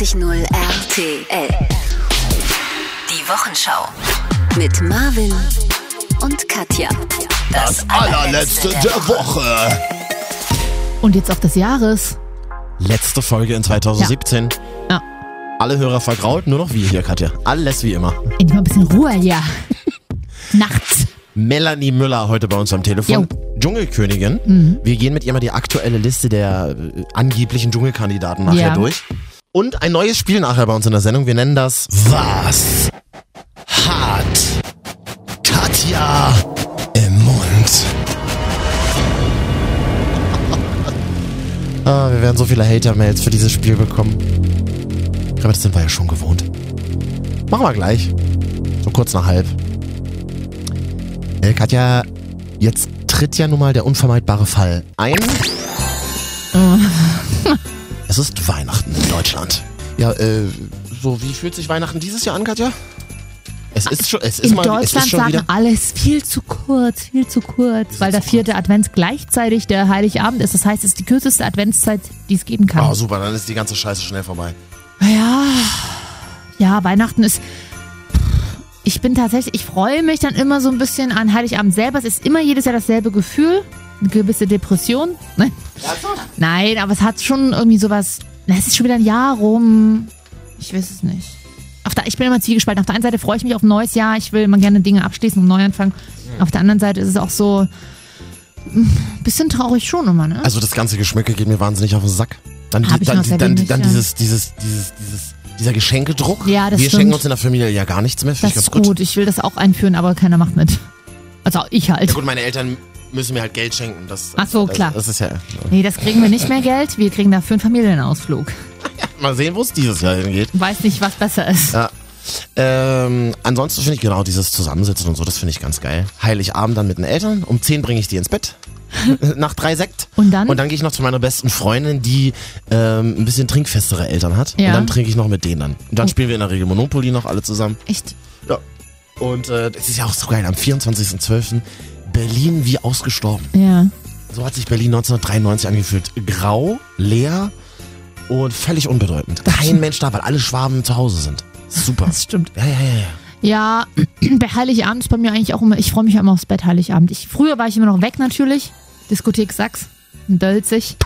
94.0 RTL. Die Wochenschau. Mit Marvin und Katja. Das allerletzte der Woche. Und jetzt auch des Jahres. Letzte Folge in 2017. Ja. Alle Hörer vergrault, nur noch wir hier, Katja. Alles wie immer. Endlich mal ein bisschen Ruhe hier. Nachts. Melanie Müller heute bei uns am Telefon. Dschungelkönigin. Wir gehen mit ihr mal die aktuelle Liste der äh, angeblichen Dschungelkandidaten nachher Ja. durch. Und ein neues Spiel nachher bei uns in der Sendung. Wir nennen das Was hat Katja im Mund? ah, wir werden so viele Hater-Mails für dieses Spiel bekommen. Aber das sind wir ja schon gewohnt. Machen wir gleich. So kurz nach halb. Äh, Katja, jetzt tritt ja nun mal der unvermeidbare Fall ein. Es ist Weihnachten in Deutschland. Ja, äh, so wie fühlt sich Weihnachten dieses Jahr an, Katja? Es ist schon, es ist In mal, es ist Deutschland schon sagen wieder. alles viel zu kurz, viel zu kurz, weil der vierte Advent gleichzeitig der Heiligabend ist. Das heißt, es ist die kürzeste Adventszeit, die es geben kann. Oh, super, dann ist die ganze Scheiße schnell vorbei. Ja, ja, Weihnachten ist. Ich bin tatsächlich, ich freue mich dann immer so ein bisschen an Heiligabend selber. Es ist immer jedes Jahr dasselbe Gefühl, eine gewisse Depression. Nein, Nein aber es hat schon irgendwie sowas. Na, Es ist schon wieder ein Jahr rum. Ich weiß es nicht. Auf der, ich bin immer zwiegespalten. Auf der einen Seite freue ich mich auf ein neues Jahr. Ich will immer gerne Dinge abschließen und neu anfangen. Auf der anderen Seite ist es auch so ein bisschen traurig schon immer, ne? Also das ganze Geschmücke geht mir wahnsinnig auf den Sack. Dann, die, dann, die, dann, wenig, dann ja. dieses, dieses, dieses, dieses, dieser Geschenkedruck. Ja, das Wir stimmt. schenken uns in der Familie ja gar nichts mehr. Finde das ich ist ganz gut. gut. Ich will das auch einführen, aber keiner macht mit. Also ich halt. Ja gut, meine Eltern müssen mir halt Geld schenken. Das, Ach so, das, klar. Das ist ja. Nee, das kriegen wir nicht mehr Geld. Wir kriegen dafür einen Familienausflug. Mal sehen, wo es dieses Jahr hingeht. Weiß nicht, was besser ist. Ja. Ähm, ansonsten finde ich genau dieses Zusammensitzen und so, das finde ich ganz geil. Heiligabend dann mit den Eltern. Um 10 bringe ich die ins Bett. Nach drei Sekt. Und dann? Und dann gehe ich noch zu meiner besten Freundin, die ähm, ein bisschen trinkfestere Eltern hat. Ja. Und dann trinke ich noch mit denen dann. Und dann spielen wir in der Regel Monopoly noch alle zusammen. Echt? Ja. Und äh, das ist ja auch so geil. Am 24.12. Berlin wie ausgestorben. Ja. So hat sich Berlin 1993 angefühlt. Grau, leer und völlig unbedeutend. Kein Mensch da, weil alle Schwaben zu Hause sind. Super. Das stimmt. Ja, ja, ja, ja. Ja, bei Heiligabend ist bei mir eigentlich auch immer, ich freue mich ja immer aufs Bett Heiligabend. Ich, früher war ich immer noch weg natürlich. Diskothek Sachs in Dölzig.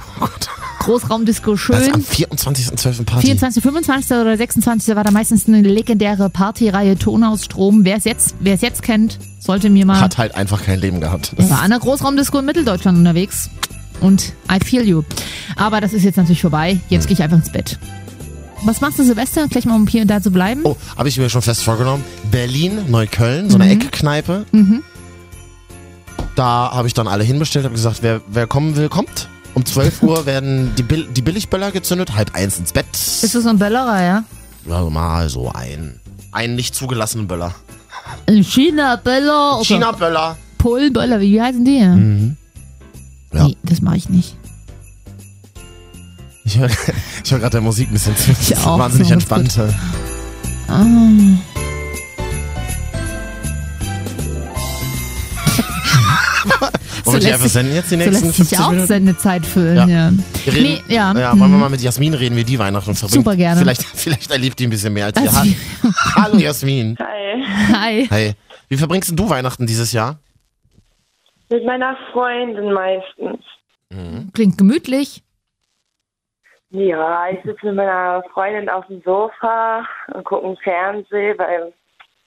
Großraumdisco Oh Das am schön. 24.12. Party. 24, 25 oder 26 war da meistens eine legendäre Partyreihe Tonausstrom. Wer es jetzt, wer es jetzt kennt, sollte mir mal. Hat halt einfach kein Leben gehabt. Ich war an der Großraumdisco in Mitteldeutschland unterwegs. Und I feel you. Aber das ist jetzt natürlich vorbei. Jetzt gehe ich einfach ins Bett. Was machst du, Silvester? Gleich mal, um hier und da zu bleiben? Oh, habe ich mir schon fest vorgenommen. Berlin, Neukölln, so eine Mhm. Eckkneipe. Da habe ich dann alle hinbestellt, habe gesagt, wer, wer kommen will, kommt. Um 12 Uhr werden die, Bill die Billigböller gezündet, halb eins ins Bett. Bist du so ein Böllerer, ja? Ja, mal so ein, einen nicht zugelassenen Böller. Ein China-Böller China-Böller. Polen-Böller, wie heißen die? Mhm. Ja. Nee, das mache ich nicht. Ich höre ich hör gerade der Musik ein bisschen zu. Das ist auch, wahnsinnig so, entspannt. Ah. Wollen wir die einfach sich- senden jetzt die So nächsten lässt sich 15 auch Minuten? Sendezeit füllen, Ja. ja. Wir reden, Nee, ja. ja, Mhm. wollen wir mal mit Jasmin reden, wie die Weihnachten verbringt. Super gerne. Vielleicht, vielleicht erlebt die ein bisschen mehr als wir. Also, Ha- Hallo Jasmin. Hi. hi. Hey, wie verbringst du Weihnachten dieses Jahr? Mit meiner Freundin meistens. Klingt gemütlich. Ja, ich sitze mit meiner Freundin auf dem Sofa und gucke Fernsehen, weil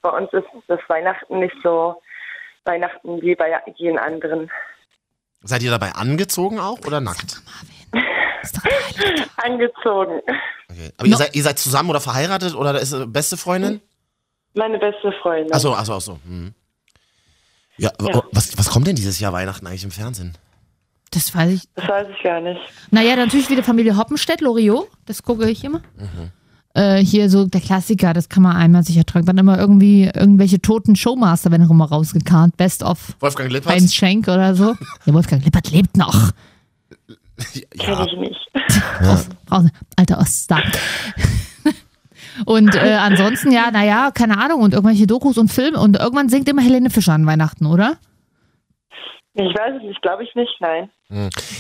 bei uns ist das Weihnachten nicht so Weihnachten wie bei jeden anderen. Seid ihr dabei angezogen auch oder nackt? Angezogen. Okay. Aber ihr, No. seid, ihr seid zusammen oder verheiratet oder ist beste Freundin? Meine beste Freundin. Achso, achso, achso. Hm. Ja, Ja. oh, Was, was kommt denn dieses Jahr Weihnachten eigentlich im Fernsehen? Das weiß ich. Das weiß ich gar nicht. Naja, natürlich wieder Familie Hoppenstedt, Loriot. Das gucke ich immer. Äh, hier so der Klassiker, das kann man einmal sicher tragen. Dann immer irgendwie irgendwelche toten Showmaster, wenn auch immer rausgekarrt. Best of Wolfgang Lippert? Heinz Schenk oder so. Der Wolfgang Lippert lebt noch. Kenne Ja, ich nicht. Raus, alter Oststar. und äh, ansonsten, ja, naja, keine Ahnung. Und irgendwelche Dokus und Filme. Und irgendwann singt immer Helene Fischer an Weihnachten, oder? Ich weiß es nicht, glaube ich nicht, nein.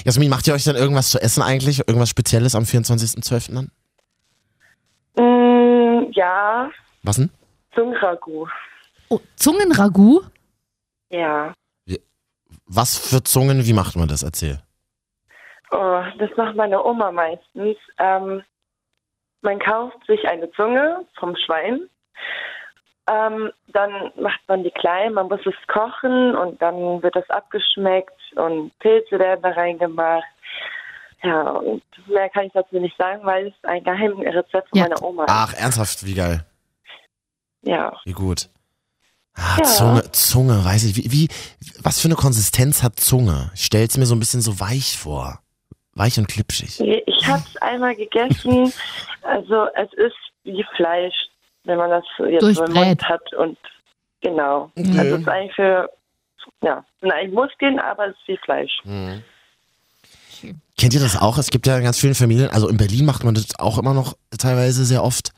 Jasmin, macht ihr euch dann irgendwas zu essen eigentlich? Irgendwas Spezielles am 24.12. dann? Ja, Was denn? Zungenragout. Oh, Zungenragout? Ja. Was für Zungen, wie macht man das? Erzähl. Oh, das macht meine Oma meistens. Ähm, man kauft sich eine Zunge vom Schwein. Ähm, dann macht man die klein, man muss es kochen und dann wird das abgeschmeckt und Pilze werden da reingemacht. Ja, und mehr kann ich dazu nicht sagen, weil es ein Geheimrezept von Ja. meiner Oma ist. Ach, ernsthaft, wie geil. Ja. Wie gut. Ah, Ja. Zunge, Zunge, weiß ich. Wie, wie, was für eine Konsistenz hat Zunge? Ich stell's mir so ein bisschen so weich vor. Weich und klipschig. Ich habe es einmal gegessen. Also es ist wie Fleisch, wenn man das jetzt so im. Mund hat und genau. Okay. Also es ist eigentlich für ja, sind eigentlich Muskeln, aber es ist wie Fleisch. Mhm. Kennt ihr das auch? Es gibt ja in ganz vielen Familien, also in Berlin macht man das auch immer noch teilweise sehr oft.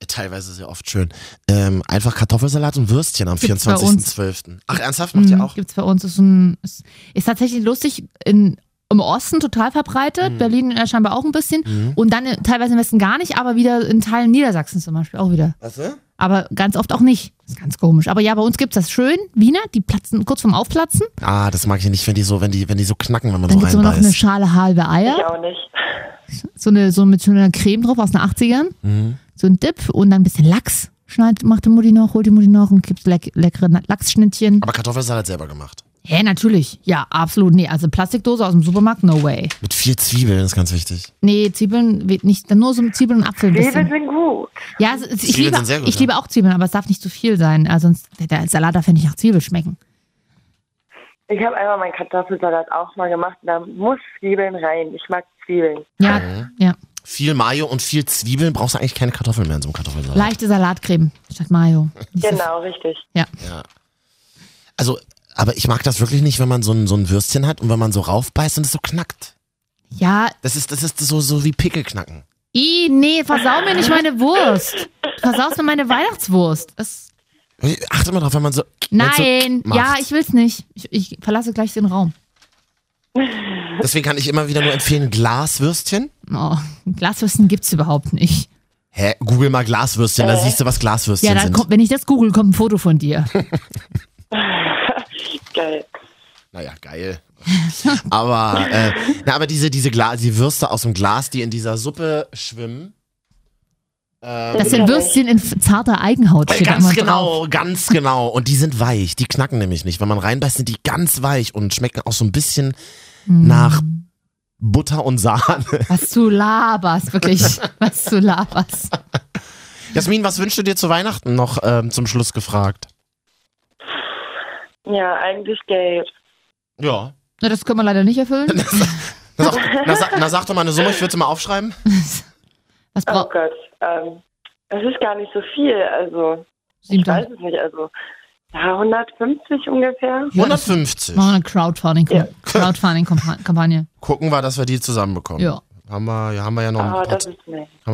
äh, Teilweise sehr oft schön. Ähm, einfach Kartoffelsalat und Würstchen am Gibt's bei uns. 24.12. Ach, ernsthaft? Macht ihr Mhm, auch? Gibt's bei uns. Ist, ein, ist, ist tatsächlich lustig. In, Im Osten total verbreitet. Berlin äh, scheinbar auch ein bisschen. Mhm. Und dann äh, teilweise im Westen gar nicht, aber wieder in Teilen Niedersachsen zum Beispiel auch wieder. Was? Aber ganz oft auch nicht. Das ist ganz komisch. Aber ja, bei uns gibt's das schön. Wiener, die platzen kurz vorm Aufplatzen. Ah, das mag ich nicht, wenn die so, wenn die, wenn die so knacken, wenn man Dann so gibt's immer noch eine reinbeißt. Schale halbe Ich Eier. auch nicht. So, eine, so mit so einer Creme drauf aus den 80ern. Mhm. So ein Dip und dann ein bisschen Lachs. Schneidet, macht die Mutti noch, holt die Mutti noch und gibt leck, leckere Lachsschnittchen. Aber Kartoffelsalat selber gemacht. Hä, natürlich. Ja, absolut. Nee, also Plastikdose aus dem Supermarkt, no way. Mit viel Zwiebeln, das ist ganz wichtig. Nee, Zwiebeln, wird nicht, dann nur so Zwiebeln und Apfel ein Zwiebeln bisschen. sind gut. Ja, es- es- ich, Zwiebeln liebe, sind sehr gut, ich ja. liebe auch Zwiebeln, aber es darf nicht zu viel sein. Also sonst, der Salat darf ja nicht nach Zwiebel schmecken. Ich habe einmal meinen Kartoffelsalat auch mal gemacht und da muss Zwiebeln rein. Ich mag Zwiebeln. Ja, Mhm. ja. Viel Mayo und viel Zwiebeln brauchst du eigentlich keine Kartoffeln mehr in so einem Kartoffelsalat. Leichte Salatcreme statt Mayo. Nicht so- Genau, richtig. Ja. Also, aber ich mag das wirklich nicht, wenn man so ein, so ein Würstchen hat und wenn man so raufbeißt und es so knackt. Ja, Das ist, das ist so, so wie Pickelknacken. i, nee, versau mir nicht meine Wurst. Versaust mir meine Weihnachtswurst. Das, Achte mal drauf, wenn man so. nein, so ja, ich will's nicht. Ich, ich verlasse gleich den Raum. Deswegen kann ich immer wieder nur empfehlen, Glaswürstchen. Oh, Glaswürsten gibt's überhaupt nicht. Hä? Google mal Glaswürstchen, da siehst du, was Glaswürstchen Ja, dann sind. kommt, wenn ich das google, kommt ein Foto von dir. Geil. Naja, geil. aber, äh, na, aber diese, diese Gla die Würste aus dem Glas, die in dieser Suppe schwimmen. Ähm, Das sind Würstchen in zarter Eigenhaut. Steht ganz genau, Drauf. ganz genau. Und die sind weich, die knacken nämlich nicht. Wenn man reinbeißt, sind die ganz weich und schmecken auch so ein bisschen Hm. nach Butter und Sahne. Was du laberst, wirklich. Was du laberst. Jasmin, was wünschst du dir zu Weihnachten noch ähm, zum Schluss gefragt? Ja, eigentlich Geld. Ja. Na, das können wir leider nicht erfüllen. Na sag, na, sag, na, sag doch mal eine Summe, ich würde sie mal aufschreiben. Was Oh braucht Gott. Ähm, es ist gar nicht so viel. Also, ich Sieben weiß es nicht. Also, ja, 150 ungefähr. 150. Machen wir eine Crowdfunding- Ja. Crowdfunding-Kampagne. Gucken wir, dass wir die zusammenbekommen. Ja. Haben wir, ja, haben wir ja noch ein, Aber paar, das haben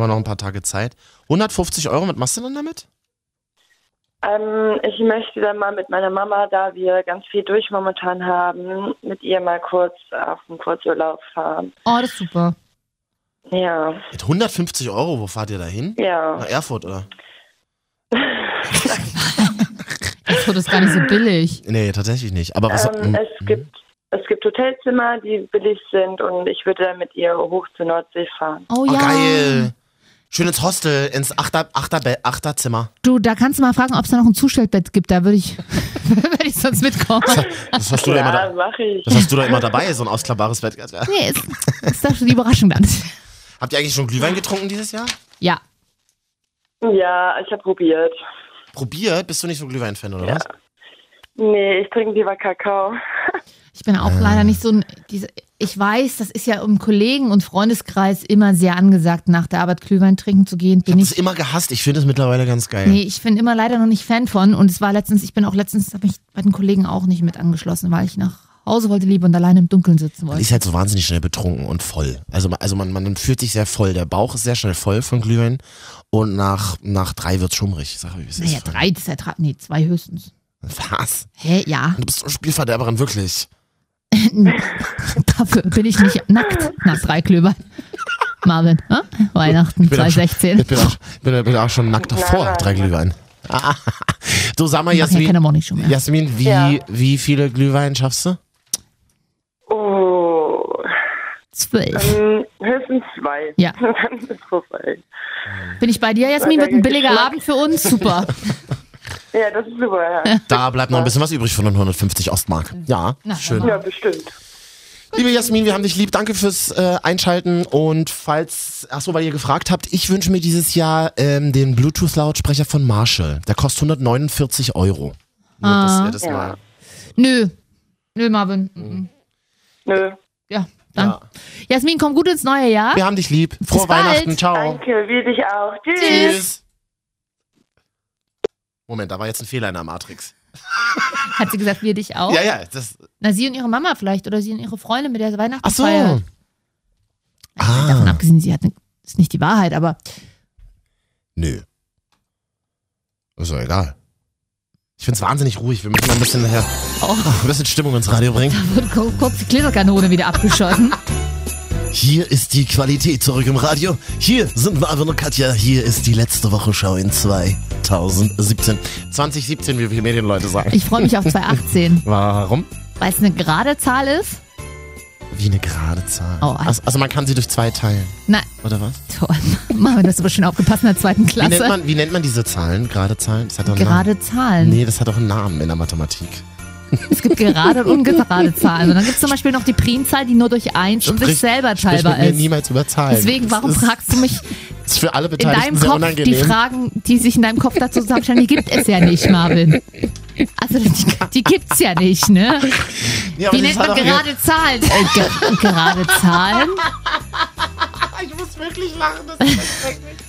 wir noch ein paar Tage Zeit. 150 Euro, was machst du denn damit? Ähm, ich möchte dann mal mit meiner Mama, da wir ganz viel durch momentan haben, mit ihr mal kurz auf einen Kurzurlaub fahren. Oh, das ist super. Ja, Mit 150 Euro, wo fahrt ihr da hin? ja. Nach Erfurt, oder? Das wird ist gar nicht so billig. Nee, tatsächlich nicht. Aber was. Ähm, es gibt es gibt Hotelzimmer, die billig sind und ich würde dann mit ihr hoch zur Nordsee fahren. Oh, oh, ja. geil. Schön ins Hostel, ins Achter, Achter, Achterzimmer. Du, da kannst du mal fragen, ob es da noch ein Zustellbett gibt. Da würde ich, würde ich sonst mitkommen. Das hast, du da immer Ja, da, mache ich. das hast du da immer dabei, so ein ausklappbares Bett. Nee, ist, ist das schon die Überraschung dann. Habt ihr eigentlich schon Glühwein getrunken dieses Jahr? Ja. Ja, ich habe probiert. Probiert? Bist du nicht so Glühwein-Fan, oder Ja. was? Nee, ich trinke lieber Kakao. Ich bin auch leider nicht so ein. Diese, ich weiß, das ist ja im Kollegen- und Freundeskreis immer sehr angesagt, nach der Arbeit Glühwein trinken zu gehen. Ich Bin habe ich. es immer gehasst. Ich finde es mittlerweile ganz geil. Nee, ich bin immer leider noch nicht Fan von. Und es war letztens, ich bin auch letztens, habe mich bei den Kollegen auch nicht mit angeschlossen, weil ich nach Hause wollte lieber und alleine im Dunkeln sitzen Man wollte. ist halt so wahnsinnig schnell betrunken und voll. Also, also man, man fühlt sich sehr voll. Der Bauch ist sehr schnell voll von Glühwein. Und nach, nach drei wird schummrig. Sag ich, wie es Naja, ist. drei, das ist ja drei, nee, zwei höchstens. Was? Hä, ja. Du bist so Spielverderberin, wirklich. Dafür bin ich nicht nackt nach drei Klöbern. Marvin, hä? Weihnachten Ich bin auch schon- 2016. Ich bin auch, bin, bin auch schon nackt davor, nein, drei Glühwein. du sag mal, Jasmin. Jasmin wie, Ja. wie viele Glühwein schaffst du? Oh, Zwölf. ähm, höchstens zwei. Ja. Dann ist vorbei. Bin ich bei dir, Jasmin? Wird ein billiger. Abend für uns? Super. Ja, das ist super, ja. Da bleibt noch ein bisschen was übrig von den 150 Ostmark. Ja, Na, schön. Ja, bestimmt. Liebe Jasmin, wir haben dich lieb. Danke fürs äh, Einschalten. Und falls, ach so, weil ihr gefragt habt, ich wünsche mir dieses Jahr ähm, den Bluetooth-Lautsprecher von Marshall. Der kostet 149 Euro. Nur, dass ihr das Ja. mal. Nö. Nö, Marvin. Mhm. Nö. Ja, dann. Ja. Jasmin, komm gut ins neue Jahr. Wir haben dich lieb. Frohe Bis bald. Weihnachten. Ciao. Danke, wir dich auch. Tschüss. Tschüss. Moment, da war jetzt ein Fehler in der Matrix. Hat sie gesagt, wir dich auch? Ja, ja, das. Na, sie und ihre Mama vielleicht oder sie und ihre Freundin, mit der sie Weihnachten Ach so. feiert. Davon Ah, abgesehen, sie hat ne, ist nicht die Wahrheit, aber nö. Ist doch egal. Ich find's wahnsinnig ruhig. Wir müssen mal ein bisschen nachher Oh. ein bisschen Stimmung ins Radio bringen. da wird ku- kurz die Klitterkanone wieder abgeschossen. Hier ist die Qualität zurück im Radio. Hier sind Marvin und Katja. Hier ist die letzte Wochenschau in 2017. 2017, wie viele Medienleute sagen. Ich freue mich auf 2018, Warum? weil es eine gerade Zahl ist. Wie eine gerade Zahl. Oh, also, also man kann sie durch zwei teilen, Na, oder was? toll. Marvin, das ist aber schön aufgepasst in der zweiten Wie nennt, Klasse. man, wie nennt man diese Zahlen? Gerade Zahlen? Das hat doch einen Namen. Gerade Zahlen. Nee, das hat doch einen Namen in der Mathematik. Es gibt gerade und ungerade Zahlen. Und dann gibt es zum Beispiel noch die Primzahl, die nur durch 1 und sich selber teilbar ist. niemals über Zahlen. Deswegen, warum ist, fragst du mich ist für alle in Beteiligten deinem sehr Kopf die unangenehm. Fragen, die sich in deinem Kopf dazu zusammenstellen, die gibt es ja nicht, Marvin. Also die, die gibt's ja nicht, ne? Ja, Wie nennt man doch- gerade Zahlen? Äh, ge gerade Zahlen? Ich muss wirklich lachen, das ist.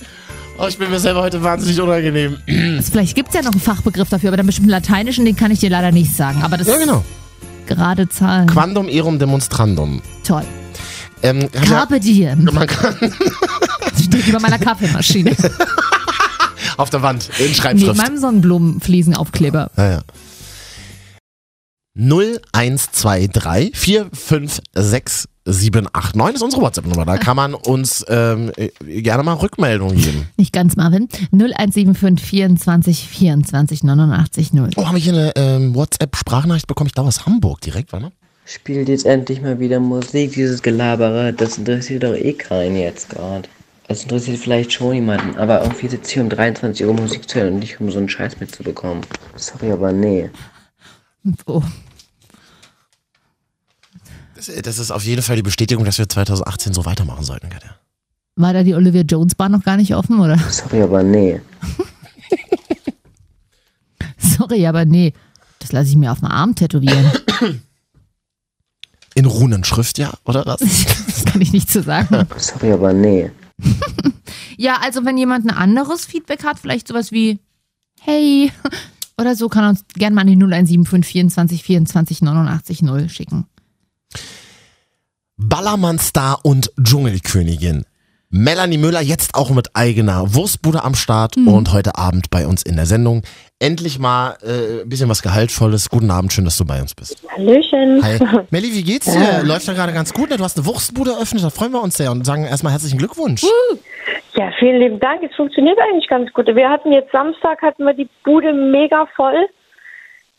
Oh, ich bin mir selber heute wahnsinnig unangenehm. Also vielleicht gibt's ja noch einen Fachbegriff dafür, aber dann bestimmt einen lateinischen, den kann ich dir leider nicht sagen. Aber das Ja, genau. gerade Zahlen. Quandum erum demonstrandum. Toll. Ähm, Carpe diem. man kann Steht über meiner Kaffeemaschine. auf der Wand in Neben Schreibschrift. meinem Sonnenblumenfliesenaufkleber. Ja, ja. 0123 456 789 ist unsere WhatsApp-Nummer. Da kann man uns ähm, äh, gerne mal Rückmeldungen geben. Nicht ganz, Marvin. 0175 24 24 89 0. Oh, habe ich hier eine ähm, WhatsApp-Sprachnachricht bekommen? Ich glaube aus Hamburg direkt, warte mal. Spielt jetzt endlich mal wieder Musik, dieses Gelabere, das interessiert doch eh keinen jetzt gerade. Es interessiert vielleicht schon jemanden, aber irgendwie sitzt hier um 23 Uhr Musik zu hören und nicht um so einen Scheiß mitzubekommen. Sorry, aber nee. Oh. Das, das ist auf jeden Fall die Bestätigung, dass wir 2018 so weitermachen sollten, Katja. War da die Olivia Jones Bar noch gar nicht offen, oder? Sorry, aber nee. Sorry, aber nee. Das lasse ich mir auf dem Arm tätowieren. In Runenschrift, ja, oder was? Das kann ich nicht so sagen. Sorry, aber nee. Ja, also wenn jemand ein anderes Feedback hat, vielleicht sowas wie Hey oder so, kann er uns gerne mal an die 0175 24 24 89 0 schicken. Ballermann-Star und Dschungelkönigin. Melanie Müller jetzt auch mit eigener Wurstbude am Start Mhm. und heute Abend bei uns in der Sendung. Endlich mal äh, ein bisschen was Gehaltvolles. Guten Abend, schön, dass du bei uns bist. Hallöchen. Hi. Melli, wie geht's dir? Läuft ja gerade ganz gut. Ne? Du hast eine Wurstbude eröffnet, da freuen wir uns sehr und sagen erstmal herzlichen Glückwunsch. Ja, vielen lieben Dank. Es funktioniert eigentlich ganz gut. Wir hatten jetzt Samstag hatten wir die Bude mega voll.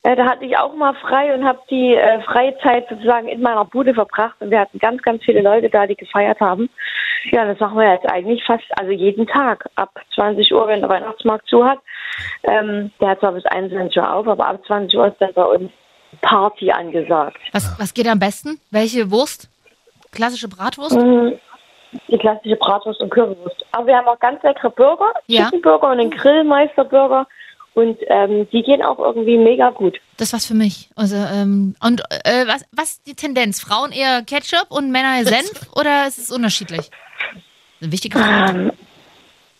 Äh, da hatte ich auch mal frei und habe die äh, Freizeit sozusagen in meiner Bude verbracht. Und wir hatten ganz, ganz viele Leute da, die gefeiert haben. Ja, das machen wir jetzt eigentlich fast, also jeden Tag. Ab 20 Uhr, wenn der Weihnachtsmarkt zu hat. Ähm, der hat zwar bis 21 Uhr auf, aber ab 20 Uhr ist dann bei uns Party angesagt. Was, was geht am besten? Welche Wurst? Klassische Bratwurst? Mhm. Die klassische Bratwurst und Currywurst. Aber wir haben auch ganz leckere Burger, Ja. Chickenburger und den Grillmeisterburger. Und ähm, die gehen auch irgendwie mega gut. Das was für mich. Also, ähm, und äh, was, was ist die Tendenz? Frauen eher Ketchup und Männer Senf oder ist es unterschiedlich? Eine wichtige Frage. Ähm,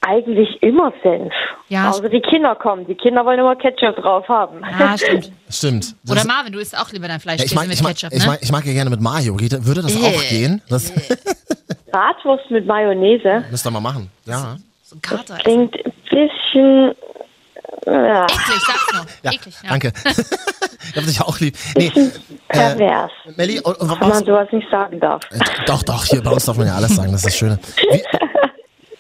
eigentlich immer Senf. Ja. Also die Kinder kommen. Die Kinder wollen immer Ketchup drauf haben. Ja, stimmt. Stimmt. Das Oder Marvin, du isst auch lieber dein Fleisch ja, ich, mag, mit ich, mag, Ketchup, ich, ne? mag, ich mag ja gerne mit Mayo. Geht, würde das auch Äh. gehen? Das Bratwurst mit Mayonnaise müsst ihr mal machen. Ja. so ein Kater. klingt ein bisschen. Äh, Eklig, sag's nur. Ja, Eklig, ja. danke. ich hab dich auch lieb. Nee, Pervers. Melli, und, und was Wenn man sowas nicht sagen darf. Äh, Doch, doch, hier bei uns darf man ja alles sagen, das ist das Schöne.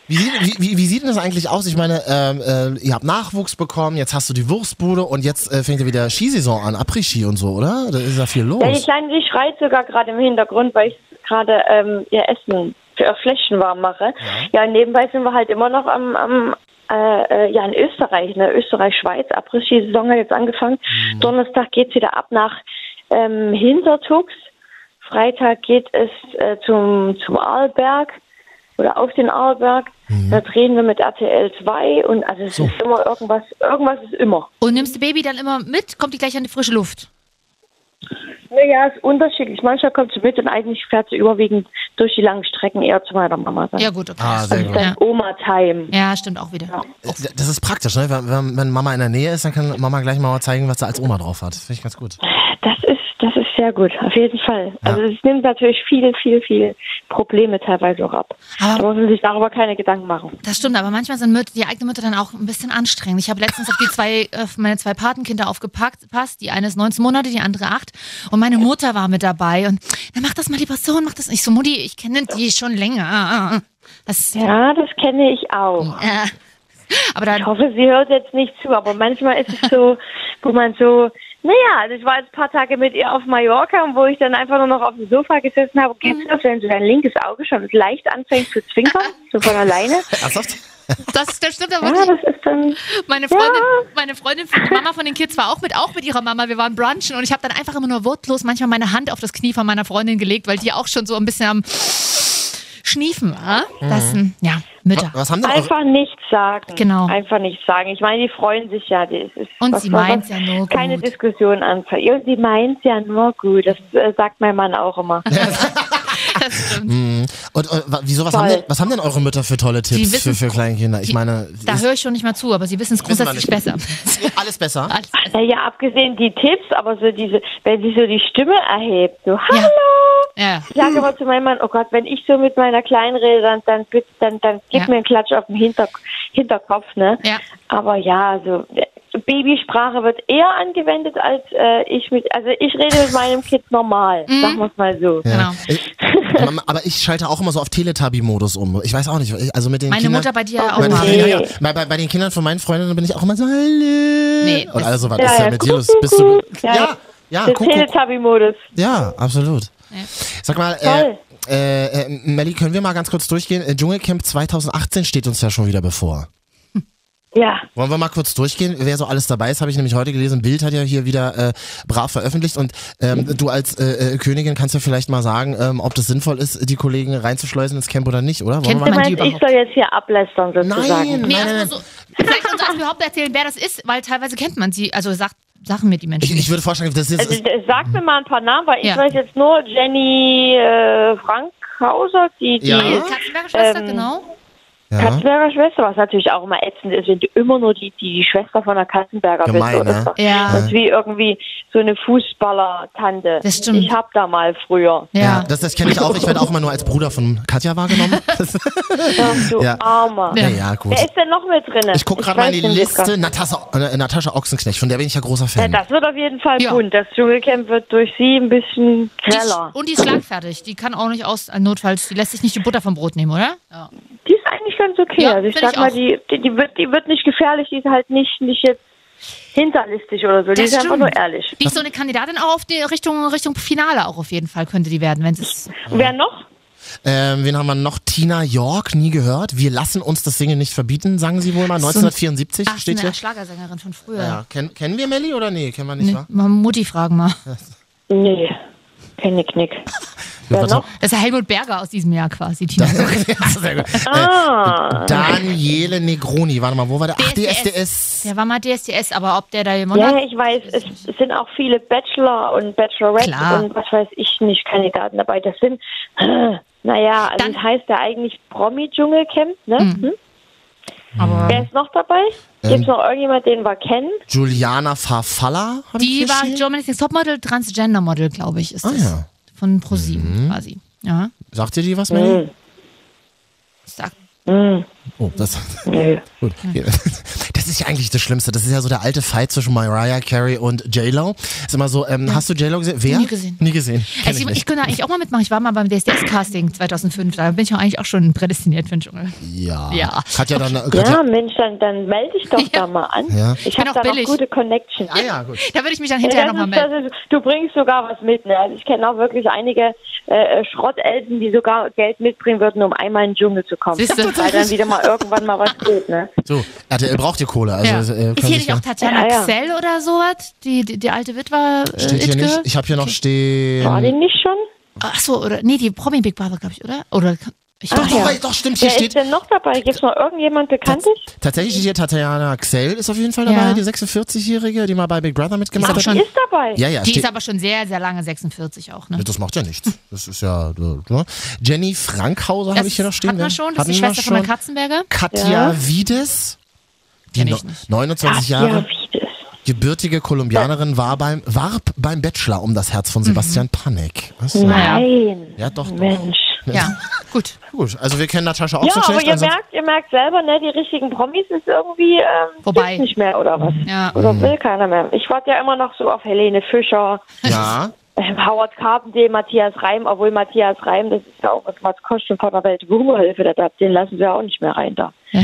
Wie, wie, sieht- wie, wie, wie sieht denn das eigentlich aus? Ich meine, ähm, äh, ihr habt Nachwuchs bekommen, jetzt hast du die Wurstbude und jetzt äh, fängt ja wieder Skisaison an, Après-Ski und so, oder? Da ist ja viel los. Ja, die Kleine, die schreit sogar gerade im Hintergrund, weil ich gerade ähm, ihr Essen für Fläschchen warm mache. Ja. und nebenbei sind wir halt immer noch am, am äh, äh, ja, in Österreich, ne? Österreich-Schweiz. Après-Ski-Saison hat jetzt angefangen. Donnerstag geht's wieder ab nach ähm, Hintertux. Freitag geht es äh, zum, zum Arlberg oder auf den Arlberg. Da drehen wir mit RTL 2 und also es So. ist immer irgendwas, irgendwas ist immer. Und nimmst du Baby dann immer mit? Kommt die gleich an die frische Luft? Naja, ist unterschiedlich. Manchmal kommt sie mit und eigentlich fährt sie überwiegend durch die langen Strecken eher zu meiner Mama. Dann. Ja, gut, okay. Ah, sehr das ist gut. dann Ja. Oma-Time. Ja, stimmt auch wieder. Äh, Das ist praktisch, ne? Wenn Mama in der Nähe ist, dann kann Mama gleich mal zeigen, was sie als Oma drauf hat. Finde ich ganz gut. Das ist, das ist sehr gut, auf jeden Fall. Also es nimmt natürlich viele, viele, viele Probleme teilweise auch ab. Aber- da muss man sich darüber keine Gedanken machen. Das stimmt, aber manchmal sind Mütter, die eigene Mütter dann auch ein bisschen anstrengend. Ich habe letztens auf die zwei, auf meine zwei Patenkinder aufgepackt, passt. Die eine ist 19 Monate, die andere 8. Und meine Mutter war mit dabei und dann mach das mal lieber so und mach das nicht so. Mutti, ich kenne die schon länger. Das, Ja, das kenne ich auch. äh, aber Ich dann, hoffe, sie hört jetzt nicht zu, aber manchmal ist es so, wo man so, naja, also ich war jetzt ein paar Tage mit ihr auf Mallorca und wo ich dann einfach nur noch auf dem Sofa gesessen habe, kennst du das, wenn so dein linkes Auge schon leicht anfängt zu zwinkern, so von alleine? Ernsthaft? das, das stimmt aber Ja, wirklich. das ist dann, Meine Freundin, meine Freundin, die Mama von den Kids war auch mit, auch mit ihrer Mama. Wir waren brunchen und ich habe dann einfach immer nur wortlos manchmal meine Hand auf das Knie von meiner Freundin gelegt, weil die auch schon so ein bisschen am Schniefen war. Das sind, ja, Mütter. Was haben denn eure, Einfach nichts sagen. Genau. Einfach nichts sagen. Ich meine, die freuen sich ja. Die, es ist, Und was sie meint's man- ja nur Keine gut. Diskussion anfangen. Und sie meint ja nur gut. Das äh, sagt mein Mann auch immer. Das stimmt. und, und, wa- wieso, was haben, denn, was haben denn eure Mütter für tolle Tipps für, für kleine Kinder? Ich die- meine, Da höre ich schon nicht mal zu, aber sie wissen es grundsätzlich besser. alles besser? Alles besser. Naja, abgesehen die Tipps, aber so diese, wenn sie so die Stimme erhebt, so Hallo. Ja. Ich sage aber zu meinem Mann, oh Gott, wenn ich so mit meiner Kleinen rede, dann, dann, dann, dann gib Ja. mir einen Klatsch auf den Hinter, Hinterkopf, ne? Ja. Aber ja, so äh, Babysprache wird eher angewendet als äh, ich mit, also ich rede mit meinem Kind normal, sagen wir es mal so. Genau. Ich, Mama, aber ich schalte auch immer so auf Teletubby-Modus um. Ich weiß auch nicht, also mit den Meine Kindern, Mutter bei dir auch Bei. Nee. ja, ja. Bei, bei, bei den Kindern von meinen Freundinnen bin ich auch immer so, hallo. Nee, Und alles so was Ja, ist ja ja, mit dir Bist du, Ja, ja, ja. Teletubby-Modus. Ja, absolut. Ja. Sag mal, Toll. äh, äh, äh, Melli, können wir mal ganz kurz durchgehen? Äh, Dschungelcamp 2018 steht uns ja schon wieder bevor. Ja. Wollen wir mal kurz durchgehen, wer so alles dabei ist, habe ich nämlich heute gelesen. Bild hat ja hier wieder äh, brav veröffentlicht und ähm, du als äh, äh, Königin kannst ja vielleicht mal sagen, ähm, ob das sinnvoll ist, die Kollegen reinzuschleusen ins Camp oder nicht, oder? Wollen Kennt wir Du mal? man die meinst, ich soll jetzt hier ablästern sozusagen? Nein. Nee, nein, also so, vielleicht uns überhaupt erzählen, wer das ist, weil teilweise kennt man sie. Also sagt, sagen mir die Menschen Ich, ich würde vorschlagen, das ist, Also, sag mir mal ein paar Namen, weil ich Ja. weiß jetzt nur Jenny äh, Frankhauser, die, die Ja. Katzenberger Schwester, Ähm, genau. Ja. Katzenberger Schwester, was natürlich auch immer ätzend ist, wenn du immer nur die, die, die Schwester von der Katzenberger Gemein, bist. Oder ne? so. Ja. Das ist wie irgendwie so eine Fußballer-Tante. Das stimmt. Ich hab da mal früher. Ja, Ja. das, das kenne ich auch. Ich werde auch immer nur als Bruder von Katja wahrgenommen. Ach, du Ja. Armer. ja. ja, gut. Wer ist denn noch mit drin? Ich gucke gerade mal in die Liste. Natascha, äh, Natascha Ochsenknecht, von der bin ich ja großer Ja, Fan. das wird auf jeden Fall Ja. bunt. Das Dschungelcamp wird durch sie ein bisschen greller. und die ist schlagfertig. Die kann auch nicht aus, äh, notfalls, die lässt sich nicht die Butter vom Brot nehmen, oder? Ja. Die ist eigentlich ganz okay. Ja, also ich sag ich mal, die, die, die, wird, die wird nicht gefährlich, die ist halt nicht, nicht jetzt hinterlistig oder so. Die Das ist einfach stimmt. nur ehrlich. Die ist so eine Kandidatin auch auf die Richtung, Richtung Finale auch auf jeden Fall könnte die werden, wenn es. Wer noch? Ähm, wen haben wir noch? Tina York, nie gehört. Wir lassen uns das Singen nicht verbieten, sagen sie wohl mal. So ein- 1974 Ach, steht eine hier. Schlagersängerin von früher. Ja, kennen, kennen wir Melli oder nee? Kennen wir nicht, Nee, wa? mal Mutti fragen mal. Nee, kenn ich nicht. Wer noch? Das ist ja Helmut Berger aus diesem Jahr quasi. Tina. Ja, sehr gut. Ah, Daniele Negroni, warte mal, wo war der? Ach, DSDS. DSDS. Der war mal DSDS, aber ob der da gewonnen ja, hat? ich weiß, es sind auch viele Bachelor und Bachelorette Klar. und was weiß ich nicht Kandidaten dabei. Das sind, äh, naja, also Dann- das heißt ja eigentlich Promi-Dschungelcamp, ne? Hm? Aber Wer ist noch dabei? Ähm, Gibt es noch irgendjemand, den wir kennen? Juliana Farfalla, die war? Germany's Next Topmodel, Transgender-Model, glaube ich, ist Ah, das. ja. Mhm. Von ProSieben quasi. Ja. Sagt ihr die was, Melli? Hm. Sagt, Oh, das. Nö. Gut. Das ist ja eigentlich das Schlimmste. Das ist ja so der alte Fight zwischen Mariah Carey und J-Lo. Ist immer so, ähm, hast du J-Lo gesehen? Wer? Nie gesehen. Nie gesehen. Kenn Also ich ich, ich könnte eigentlich auch mal mitmachen. Ich war mal beim DSDS-Casting 2005. Da bin ich ja eigentlich auch schon prädestiniert für den Dschungel. Ja. Ja. Katja dann. Ja, Katja, Mensch, dann, dann melde dich doch da mal an. Ja. Ich habe auch da noch billig. gute Connections. ah ja, gut. Da würde ich mich dann Ja, hinterher nochmal melden. das ist, du bringst sogar was mit. Ne? Also ich kenne auch wirklich einige äh, Schrottelten, die sogar Geld mitbringen würden, um einmal in den Dschungel zu kommen. Siehst du? Weil dann wieder mal irgendwann mal was geht. Ne? So, RTL braucht ihr Kohle. Also, Ja. äh, Ist hier sich nicht ja- auch Tatjana Ja, ja. Xell oder sowas? Die, die, die alte Witwe? Äh, Steht hier Itke? nicht. Ich habe hier noch stehen. War die nicht schon? Ach so, oder nee, die Promi Big Brother, glaube ich, oder? Oder ich Doch, weiß doch, doch, stimmt. Hier Wer steht. ist denn noch dabei? Gibt es noch irgendjemand Bekanntes? Tatsächlich steht hier Tatjana Xell ist auf jeden Fall dabei, Ja. die 46-Jährige, die mal bei Big Brother mitgemacht hat. Die ist dabei. Ja, ja, Die steht, ist aber schon sehr, sehr lange 46 auch, ne? das macht ja nichts. Das ist ja. äh, ne? Jenny Frankhauser habe ich hier noch stehen. Hatten wir ne? schon, das Hatten ist die wir Schwester von der schon. Katzenberger. Katja Ja. Wiedes, die Kenn no- ich nicht. 29 Ja, Jahre, wie das. gebürtige Kolumbianerin, war beim, warb beim Bachelor um das Herz von Sebastian Panek. Was? Naja. Nein. Ja, doch, doch. Mensch. Ja, gut. Gut, also wir kennen Natascha auch Ja, so aber schlecht. ihr ansonsten- merkt, ihr merkt selber, ne, die richtigen Promis ist irgendwie ähm, Vorbei. gibt's nicht mehr oder was? Ja. Oder will keiner mehr. Ich warte ja immer noch so auf Helene Fischer, ja, ähm, Howard Carpendale, Matthias Reim, obwohl Matthias Reim, das ist ja auch was Maskosch von der Welt Humorhilfe, da- den lassen wir auch nicht mehr rein da.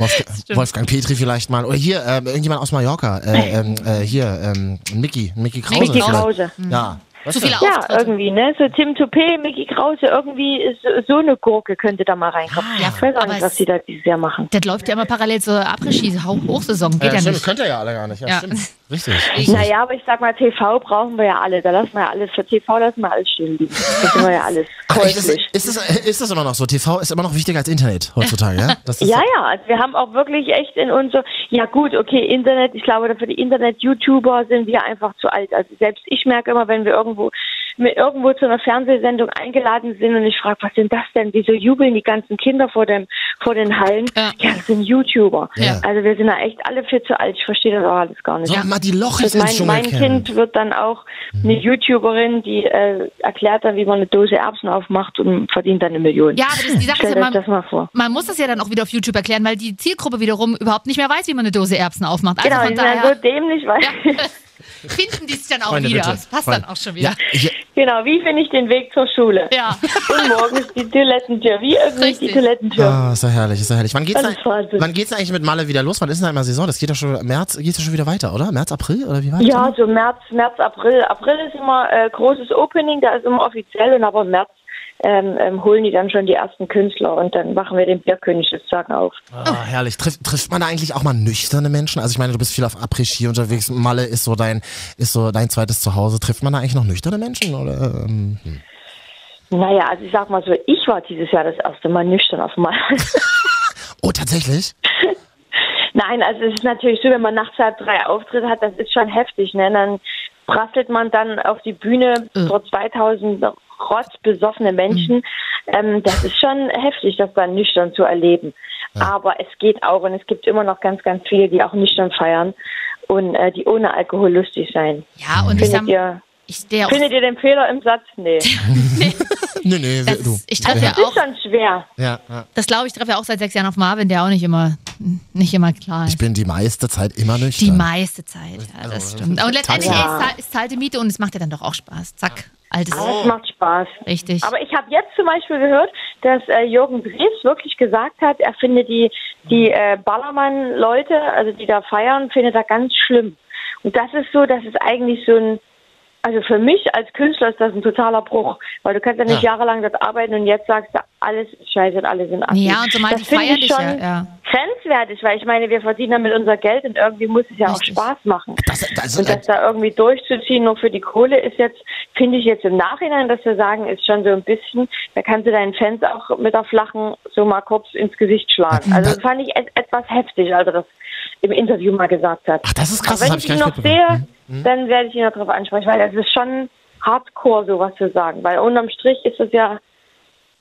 Wolfgang, Wolfgang Petri vielleicht mal. Oder hier, ähm, irgendjemand aus Mallorca. Äh, ähm, äh, hier, ähm, Mickey, Mickey Krause. Mickey. Krause. Ja. Was Zu denn? viele Ja, Auftritte. irgendwie, ne? So Tim Toupé, Mickey Krause, irgendwie ist so- so eine Gurke könnte da mal reinkommen. Ja, ich weiß auch nicht, was sie da dieses Jahr machen. Das läuft ja immer parallel zur Après-Ski-Hochsaison. Geht Ja, ja stimmt, nicht. könnt ihr ja alle gar nicht. Ja, Ja. stimmt. Richtig. Naja, aber ich sag mal, TV brauchen wir ja alle. Da lassen wir ja alles, für TV lassen wir alles stehen liegen. Das sind wir ja alles Ach, ist, käuflich. ist, das, ist das immer noch so? TV ist immer noch wichtiger als Internet heutzutage, ja? Das Ja, ja, also wir haben auch wirklich echt in unser, ja gut, okay, Internet, ich glaube, für die Internet-YouTuber sind wir einfach zu alt. Also selbst ich merke immer, wenn wir irgendwo mit irgendwo zu einer Fernsehsendung eingeladen sind und ich frage, was sind das denn? Wieso jubeln die ganzen Kinder vor dem vor den Hallen? Ja. Ja, das sind YouTuber. Ja. Also wir sind da echt alle viel zu alt. Ich verstehe das auch alles gar nicht. so, mal die Also ins mein, mein. Kind wird dann auch eine YouTuberin, die äh, erklärt dann, wie man eine Dose Erbsen aufmacht und verdient dann eine Million. Ja, aber das, die Sache ist ja, euch das man, mal vor. man muss das ja dann auch wieder auf YouTube erklären, weil die Zielgruppe wiederum überhaupt nicht mehr weiß, wie man eine Dose Erbsen aufmacht. Also Genau, von daher so dämlich, weil finden die sich dann auch Freunde, wieder. bitte. Das passt Freunde. dann auch schon wieder. Ja, Genau, wie finde ich den Weg zur Schule? Ja. Und morgens die Toilettentür. Wie öffne ich die. Toilettentür? Ah, ist ja herrlich, ist ja herrlich. Wann geht's, Das da, ist Wahnsinn. wann geht's eigentlich mit Malle wieder los? Wann ist denn da immer Saison? Das geht doch schon, März geht's ja schon wieder weiter, oder? März, April, oder wie war das? Ja, so März, März, April. April ist immer äh, großes Opening, da ist immer offiziell und aber im März ähm, ähm, holen die dann schon die ersten Künstler und dann machen wir den Bierkönig sozusagen auf. Ah, herrlich. Triff, trifft man da eigentlich auch mal nüchterne Menschen? Also ich meine, du bist viel auf Après-Ski unterwegs. Malle ist so dein, ist so dein zweites Zuhause. Trifft man da eigentlich noch nüchterne Menschen? Oder, ähm, hm. Naja, also ich sag mal so, ich war dieses Jahr das erste Mal nüchtern auf mal. Oh, tatsächlich? Nein, also es ist natürlich so, wenn man nachts halb drei Auftritte hat, das ist schon heftig. Ne? Dann prasselt man dann auf die Bühne Äh. vor 2000 rotzbesoffene Menschen. Ähm, das ist schon heftig, das dann nüchtern zu erleben. Aber es geht auch und es gibt immer noch ganz, ganz viele, die auch nüchtern feiern und äh, die ohne Alkohol lustig sein. Ja, und ich, Findet sag, ihr, ich auch. findet ihr den Fehler im Satz? Nee. Nee, nee, Das, du. ich treffe ja Das ist auch, schon schwer. Ja, ja. das glaube ich, treffe ja auch seit sechs Jahren auf Marvin, der auch nicht immer, nicht immer klar Ich ist. bin die meiste Zeit immer Die nüchtern. meiste Zeit, ja, das stimmt. Und letztendlich Ja. ist, ist zahlte Miete und es macht ja dann doch auch Spaß. Zack, altes. Das macht Spaß. Richtig. Aber ich habe jetzt zum Beispiel gehört, dass äh, Jürgen Drews wirklich gesagt hat, er findet die, die äh, Ballermann-Leute, also die da feiern, findet er ganz schlimm. Und das ist so, das ist eigentlich so ein, also für mich als Künstler ist das ein totaler Bruch, weil du kannst ja nicht Ja. jahrelang dort arbeiten und jetzt sagst du, alles ist scheiße und alle sind assi. Ja, und so das finde ich schon ja, grenzwertig, weil ich meine, wir verdienen damit unser Geld und irgendwie muss es ja Richtig. auch Spaß machen. Das, das, Und das da irgendwie durchzuziehen, nur für die Kohle, ist jetzt, finde ich jetzt im Nachhinein, dass wir sagen, ist schon so ein bisschen, da kannst du deinen Fans auch mit der flachen so mal kurz ins Gesicht schlagen. Also das fand ich et etwas heftig, als er das im Interview mal gesagt hat. Ach, das ist krass, Aber das wenn habe ich ich ihn noch sehe, dann werde ich ihn noch darauf ansprechen, weil das ist schon hardcore, sowas zu sagen. Weil unterm Strich ist das ja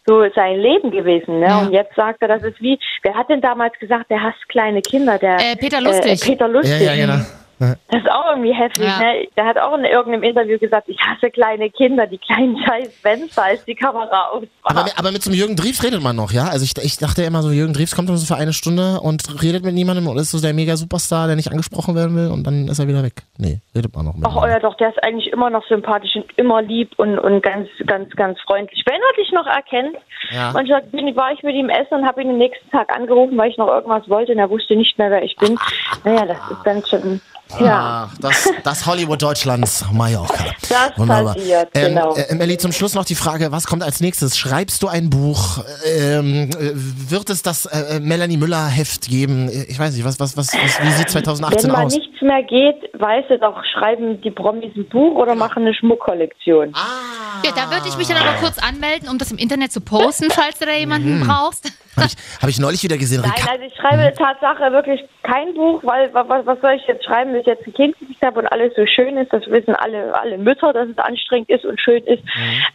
so sein Leben gewesen. Ne? Ja. Und jetzt sagt er, das ist wie, wer hat denn damals gesagt, der hasst kleine Kinder? Der, Äh, Peter Lustig. Äh, Peter Lustig. Ja, ja, genau. Das ist auch irgendwie heftig, Ja. ne? Der hat auch in irgendeinem Interview gesagt, ich hasse kleine Kinder, die kleinen scheiß Fenster, als die Kamera Aber, ausmacht. mit- aber mit so einem Jürgen Drews redet man noch, ja? Also ich, ich dachte immer so, Jürgen Drews kommt nur so für eine Stunde und redet mit niemandem und ist so der Mega-Superstar, der nicht angesprochen werden will und dann ist er wieder weg. Nee, redet man noch mit. Ach, euer doch, der ist eigentlich immer noch sympathisch und immer lieb und, und ganz, ganz, ganz freundlich. Wenn er dich noch erkennt, Ja. manchmal bin, war ich mit ihm essen und habe ihn den nächsten Tag angerufen, weil ich noch irgendwas wollte und er wusste nicht mehr, wer ich bin. Naja, das ist dann schon, ja. Ach, das, das Hollywood Deutschlands, Mallorca. Das passiert, ähm, genau. Äh, Melli, zum Schluss noch die Frage, was kommt als nächstes? Schreibst du ein Buch? Ähm, äh, wird es das äh, Melanie Müller Heft geben? Ich weiß nicht, was, was, was, was wie sieht 2018 Wenn mal aus? nichts mehr geht, weißt du doch, schreiben die Promis ein Buch oder machen eine Schmuckkollektion. Ah, Ja, da würde ich mich dann aber kurz anmelden, um das im Internet zu posten, falls du da jemanden brauchst. Habe ich, hab ich neulich wieder gesehen. Nein, Rika also ich schreibe Tatsache wirklich kein Buch, weil wa- was, was soll ich jetzt schreiben, wenn ich jetzt ein Kind gekriegt habe und alles so schön ist, das wissen alle, alle Mütter, dass es anstrengend ist und schön ist.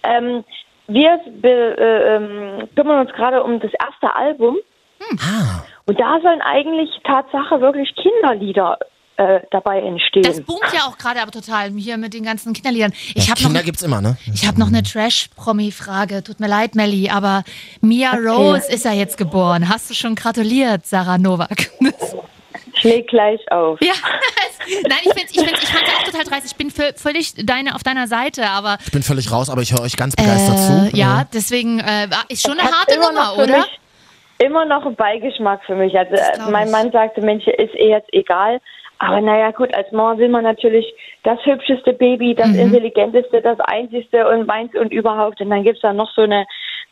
Ähm, wir äh, ähm, kümmern uns gerade um das erste Album. Ah, und da sollen eigentlich Tatsache wirklich Kinderlieder äh, dabei entstehen. Das boomt ja auch gerade aber total hier mit den ganzen Kinderliedern. Ich habe noch, Kinder gibt's immer, ne? ich hab noch eine Trash-Promi-Frage. Tut mir leid, Melli, aber Mia Rose ist ja jetzt geboren. Hast du schon gratuliert, Sarah Novak? Schläg gleich auf. ja, nein, ich find's, ich find's, ich fand's auch total dreist. Ich bin vö- völlig deine, auf deiner Seite, aber Ich bin völlig raus, aber ich höre euch ganz begeistert äh, zu. ja, deswegen äh, ist schon eine harte Nummer, oder? Mich, immer noch ein Beigeschmack für mich. Also äh, mein ich. Mann sagte, Mensch, ist eh jetzt egal. Aber naja, gut, als Mama will man natürlich das hübscheste Baby, das Mhm. intelligenteste, das einzigste und meins und überhaupt. Und dann gibt's da noch so eine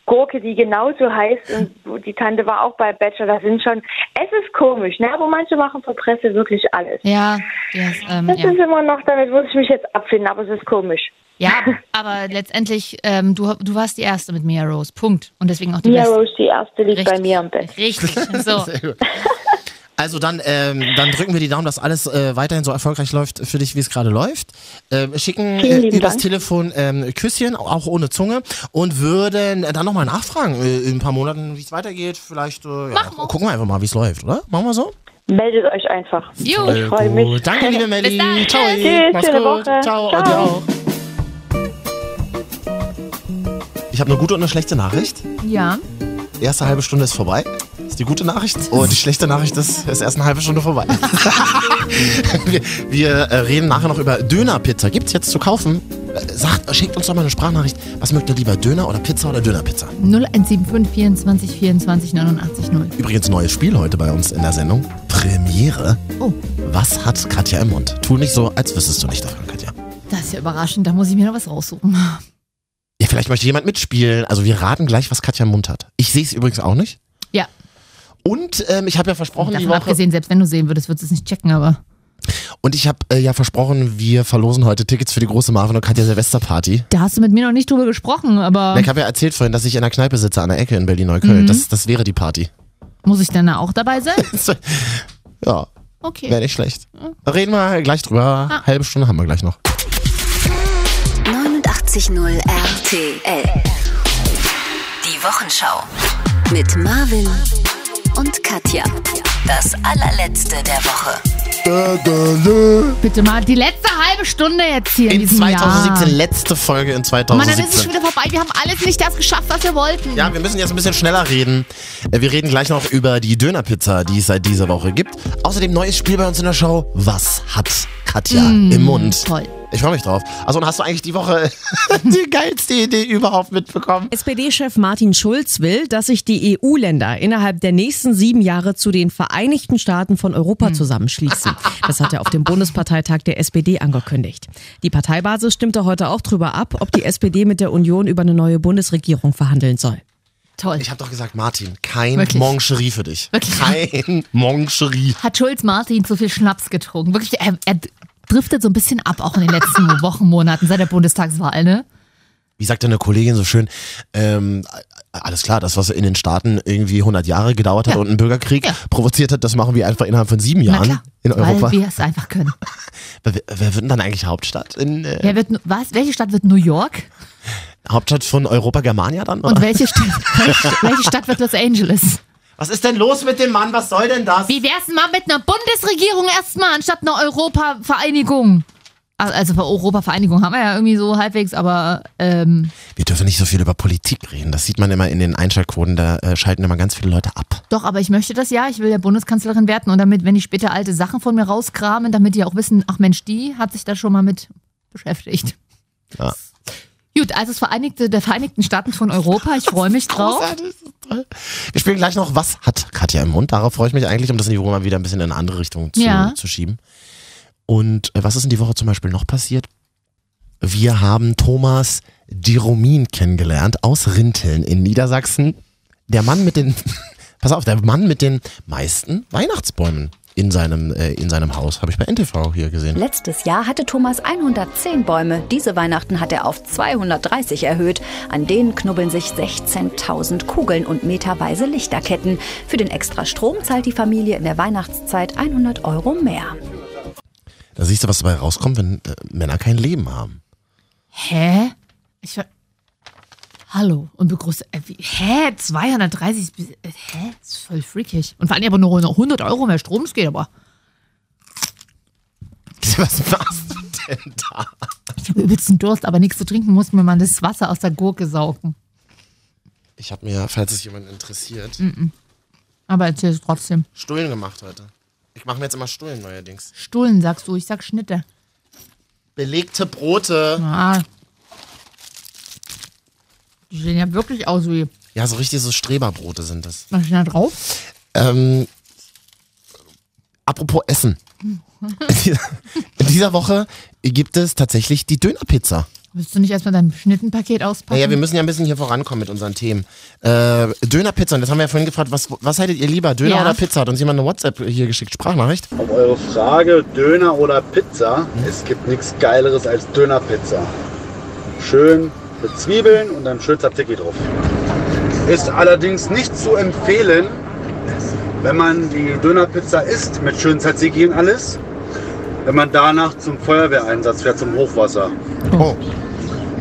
Gurke, die genauso heißt. Und die Tante war auch bei Bachelor. Das sind schon, es ist komisch, ne? Aber manche machen für Presse wirklich alles. Ja, yes, ähm, Das ja. ist immer noch, damit muss ich mich jetzt abfinden, aber es ist komisch. Ja, aber letztendlich, ähm, du, du warst die Erste mit Mia Rose, Punkt. Und deswegen auch die Mia Beste. Rose, die erste, liegt bei Richtig. mir am besten. Richtig, so. Sehr gut. Also dann, ähm, dann drücken wir die Daumen, dass alles äh, weiterhin so erfolgreich läuft für dich, wie es gerade läuft. Ähm, schicken äh, übers Dank. Telefon ähm, Küsschen, auch ohne Zunge und würden dann nochmal nachfragen äh, in ein paar Monaten, wie es weitergeht. Vielleicht äh, ja, Machen wir. gucken wir einfach mal, wie es läuft, oder? Machen wir so? Meldet euch einfach. Jo. Ich freue mich. Danke, liebe Melli. Bis dann. Ciao. Tschüss, Mach's schöne gut. Woche. Ciao. Ciao. Dir Ich habe eine gute und eine schlechte Nachricht. Ja. Die erste halbe Stunde ist vorbei. Ist die gute Nachricht. Und die schlechte Nachricht ist, es ist erst eine halbe Stunde vorbei. wir wir äh, reden nachher noch über Dönerpizza. Gibt's jetzt zu kaufen? Äh, Sagt, schickt uns doch mal eine Sprachnachricht. Was mögt ihr lieber, Döner oder Pizza oder Dönerpizza? 0175 24 24 89 0. Übrigens neues Spiel heute bei uns in der Sendung. Premiere. Oh, Was hat Katja im Mund? Tu nicht so, als wüsstest du nicht davon, Katja. das ist ja überraschend. Da muss ich mir noch was raussuchen. Ja, vielleicht möchte jemand mitspielen. Also wir raten gleich, was Katja im Mund hat. Ich sehe es übrigens auch nicht. Ja, Und ähm, ich habe ja versprochen, die davon Woche. abgesehen, selbst wenn du sehen würdest, würdest du es nicht checken, aber. Und ich habe äh, ja versprochen, wir verlosen heute Tickets für die große Marvin und Katja Silvesterparty. Da hast du mit mir noch nicht drüber gesprochen, aber Ich habe ja erzählt vorhin, dass ich in der Kneipe sitze an der Ecke in Berlin-Neukölln. Mhm. Das, das wäre die Party. muss ich dann da auch dabei sein? ja, Okay. wäre nicht schlecht. Reden wir gleich drüber. Ah. Halbe Stunde haben wir gleich noch. 89.0 RTL. Die Wochenschau. Mit Marvin und Katja. Das allerletzte der Woche. Bitte mal die letzte halbe Stunde jetzt hier in, In diesem 2017, Jahr. letzte Folge in Mann, dann ist es 2017. schon wieder vorbei. Wir haben alles nicht das geschafft, was wir wollten. Ja, wir müssen jetzt ein bisschen schneller reden. Äh, Wir reden gleich noch über die Dönerpizza, die es seit dieser Woche gibt. Außerdem neues Spiel bei uns in der Show. Was hat Katja Mm, im Mund? toll. Ich freue mich drauf. Also und hast du eigentlich die Woche die geilste Idee überhaupt mitbekommen? SPD-Chef Martin Schulz will, dass sich die EU-Länder innerhalb der nächsten sieben Jahre zu den Vereinigten Staaten von Europa zusammenschließen. Das hat er auf dem Bundesparteitag der SPD angekündigt. Die Parteibasis stimmte heute auch drüber ab, ob die SPD mit der Union über eine neue Bundesregierung verhandeln soll. Toll. Ich habe doch gesagt, Martin, kein Wirklich? Moncherie für dich. Wirklich? Kein Moncherie. Hat Schulz Martin zu viel Schnaps getrunken? Wirklich, er, er driftet so ein bisschen ab, auch in den letzten Wochen, Monaten seit der Bundestagswahl, ne? Wie sagt eine Kollegin so schön, ähm, alles klar, das, was in den Staaten irgendwie 100 Jahre gedauert hat Ja. und einen Bürgerkrieg Ja. provoziert hat, das machen wir einfach innerhalb von sieben Na Jahren klar. in Europa. Weil wir es einfach können. Wer, wer wird denn dann eigentlich Hauptstadt? In, äh, Wer wird, was? Welche Stadt wird New York? Hauptstadt von Europa Germania dann? Und Oder? welche Stadt, welche, welche Stadt wird Los Angeles? Was ist denn los mit dem Mann? Was soll denn das? Wie wär's denn mal mit einer Bundesregierung erstmal anstatt einer Europavereinigung? Also für Europavereinigung haben wir ja irgendwie so halbwegs, aber ähm, Wir dürfen nicht so viel über Politik reden. Das sieht man immer in den Einschaltquoten, da äh, schalten immer ganz viele Leute ab. doch, aber ich möchte das ja. Ich will ja Bundeskanzlerin werden und damit, wenn die später alte Sachen von mir rauskramen, damit die auch wissen, ach Mensch, die hat sich da schon mal mit beschäftigt. Ja. Gut, also das Vereinigte, der Vereinigten Staaten von Europa, ich freue mich drauf. Wir spielen gleich noch, was hat Katja im Mund? Darauf freue ich mich eigentlich, um das Niveau mal wieder ein bisschen in eine andere Richtung zu, Ja. zu schieben. Und äh, was ist in die Woche zum Beispiel noch passiert? Wir haben Thomas Diromin kennengelernt aus Rinteln in Niedersachsen. Der Mann mit den, pass auf, der Mann mit den meisten Weihnachtsbäumen in seinem, äh, in seinem Haus. Habe ich bei NTV hier gesehen. Letztes Jahr hatte Thomas 110 Bäume. Diese Weihnachten hat er auf 230 erhöht. An denen knubbeln sich 16.000 Kugeln und meterweise Lichterketten. Für den extra Strom zahlt die Familie in der Weihnachtszeit 100 Euro mehr. Da siehst du, was dabei rauskommt, wenn äh, Männer kein Leben haben. Hä? Ich ver Hallo und begrüße. Äh, wie, hä? 230? bis- Äh, hä? Das ist voll freakig. Und vor allem aber nur noch 100 Euro mehr Strom, das geht aber. Was machst du denn da? Ich habe übelsten Durst, aber nichts zu trinken, muss mir mal das Wasser aus der Gurke saugen. Ich habe mir, falls es jemand interessiert, Aber erzähl es trotzdem. Stullen gemacht heute. Ich mache mir jetzt immer Stullen neuerdings. Stullen sagst du, ich sag Schnitte. Belegte Brote. Ah. Die sehen ja wirklich aus wie. Ja, so richtig so Streberbrote sind das. Was steht da drauf? Ähm, apropos Essen. In dieser, in dieser Woche gibt es tatsächlich die Dönerpizza. Willst du nicht erstmal dein Schnittenpaket auspacken? Naja, wir müssen ja ein bisschen hier vorankommen mit unseren Themen. Äh, Dönerpizza, und das haben wir ja vorhin gefragt, was, was haltet ihr lieber, Döner Ja. oder Pizza? Hat uns jemand eine WhatsApp hier geschickt, Sprachnachricht? Auf eure Frage Döner oder Pizza, es gibt nichts Geileres als Dönerpizza. Schön mit Zwiebeln und dann schön Tzatziki drauf. Ist allerdings nicht zu empfehlen, wenn man die Dönerpizza isst mit schön Tzatziki und alles, wenn man danach zum Feuerwehreinsatz fährt, zum Hochwasser. Oh,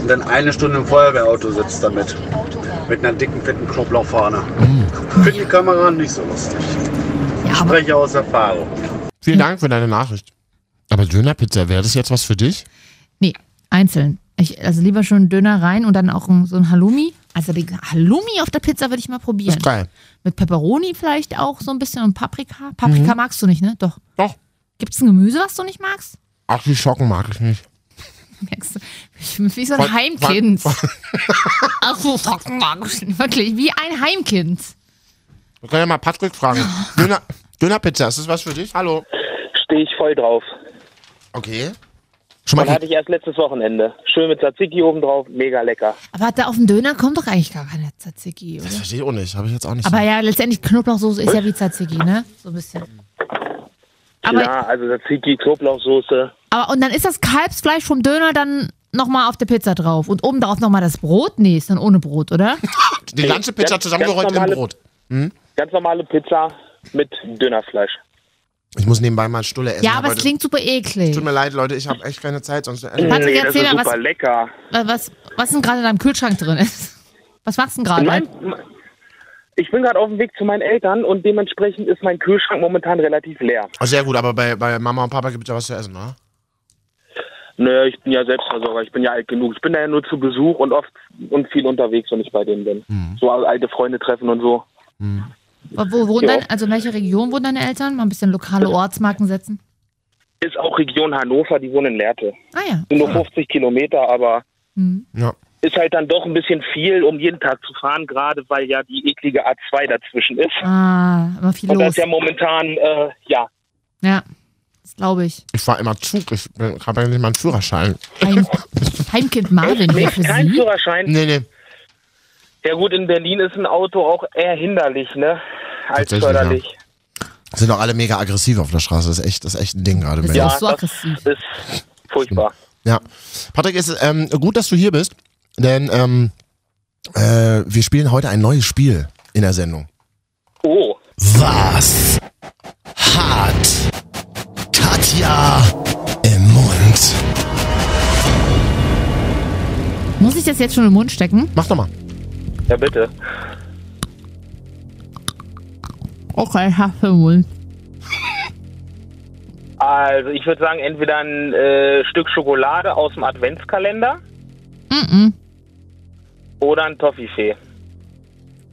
Und dann eine Stunde im Feuerwehrauto sitzt damit. Mit einer dicken, fetten Knoblauchfahne. Für die Kamera nicht so lustig. ja, Ich spreche aus Erfahrung. vielen Dank für deine Nachricht. Aber Dönerpizza, wäre das jetzt was für dich? nee, einzeln. Ich, also lieber schon Döner rein und dann auch ein, so ein Halloumi. Also die Halloumi auf der Pizza würde ich mal probieren. Ist geil. Mit Pepperoni vielleicht auch so ein bisschen und Paprika. Paprika magst du nicht, ne? Doch. Doch. Gibt es ein Gemüse, was du nicht magst? Artischocken mag ich nicht. Merkst du? Ich bin wie so ein Von- Heimkind. Ach so, Socken mag ich nicht. Wirklich, wie ein Heimkind. Wir können ja mal Patrick fragen. Döner, Dönerpizza, ist das was für dich? Hallo. Stehe ich voll drauf. Okay. Schon mal hatte ich erst letztes Wochenende. Schön mit Tzatziki oben drauf, mega lecker. Aber da auf den Döner kommt doch eigentlich gar keine Tzatziki, Das oder? verstehe ich auch nicht. Habe ich jetzt auch nicht Aber so. ja, letztendlich Knoblauchsoße ist ja wie Tzatziki, ne? So ein bisschen. Aber, Klar, also Tzatziki, Knoblauchsoße. aber und dann ist das Kalbsfleisch vom Döner dann nochmal auf der Pizza drauf. Und oben drauf nochmal das Brot? Nee, ist dann ohne Brot, oder? Die ganze Pizza zusammengerollt im Brot. Ganz normale Pizza mit Dönerfleisch. Ich muss nebenbei mal Stulle essen. Ja, hab aber es heute- klingt super eklig. Tut mir leid, Leute, ich habe echt keine Zeit, sonst. Patrick, nee, das erzähl ist mal, super was, lecker. was, was denn gerade in deinem Kühlschrank drin ist. Was machst du denn gerade? ich bin gerade auf dem Weg zu meinen Eltern und dementsprechend ist mein Kühlschrank momentan relativ leer. Oh, sehr gut, aber bei, bei Mama und Papa gibt es ja was zu essen, oder? Nö, ich bin ja Selbstversorger, ich bin ja alt genug. Ich bin da ja nur zu Besuch und oft und viel unterwegs, wenn ich bei denen bin. So alte Freunde treffen und so. Wo, wo wohnen Ja. also in welcher Region wohnen deine Eltern? Mal ein bisschen lokale Ortsmarken setzen. Ist auch Region Hannover, die wohnen in Lehrte. Ah ja. Sind nur 50 Kilometer, aber Hm. Ja. ist halt dann doch ein bisschen viel, um jeden Tag zu fahren, gerade weil ja die eklige A2 dazwischen ist. Ah, immer viel Und das los. ist ja momentan, äh, ja, Ja, das glaube ich. Ich fahre immer Zug, ich habe ja nicht mal einen Führerschein. Heim, Heimkind Marvin für kein Sie. Führerschein. Nee, nee. Ja gut, in Berlin ist ein Auto auch eher hinderlich, ne? Als förderlich. Sind doch alle mega aggressiv auf der Straße. Das ist echt, das ist echt ein Ding gerade. Ist auch so das aggressiv. ist furchtbar. Ja. Patrick, ist ähm, gut, dass du hier bist, denn ähm, äh, wir spielen heute ein neues Spiel in der Sendung. Oh, Was hat Katja im Mund? Muss ich das jetzt schon im Mund stecken? Mach doch mal. Ja bitte. Okay, Hafermilch. Also ich würde sagen, entweder ein äh, Stück Schokolade aus dem Adventskalender Mhm. oder ein Toffifee.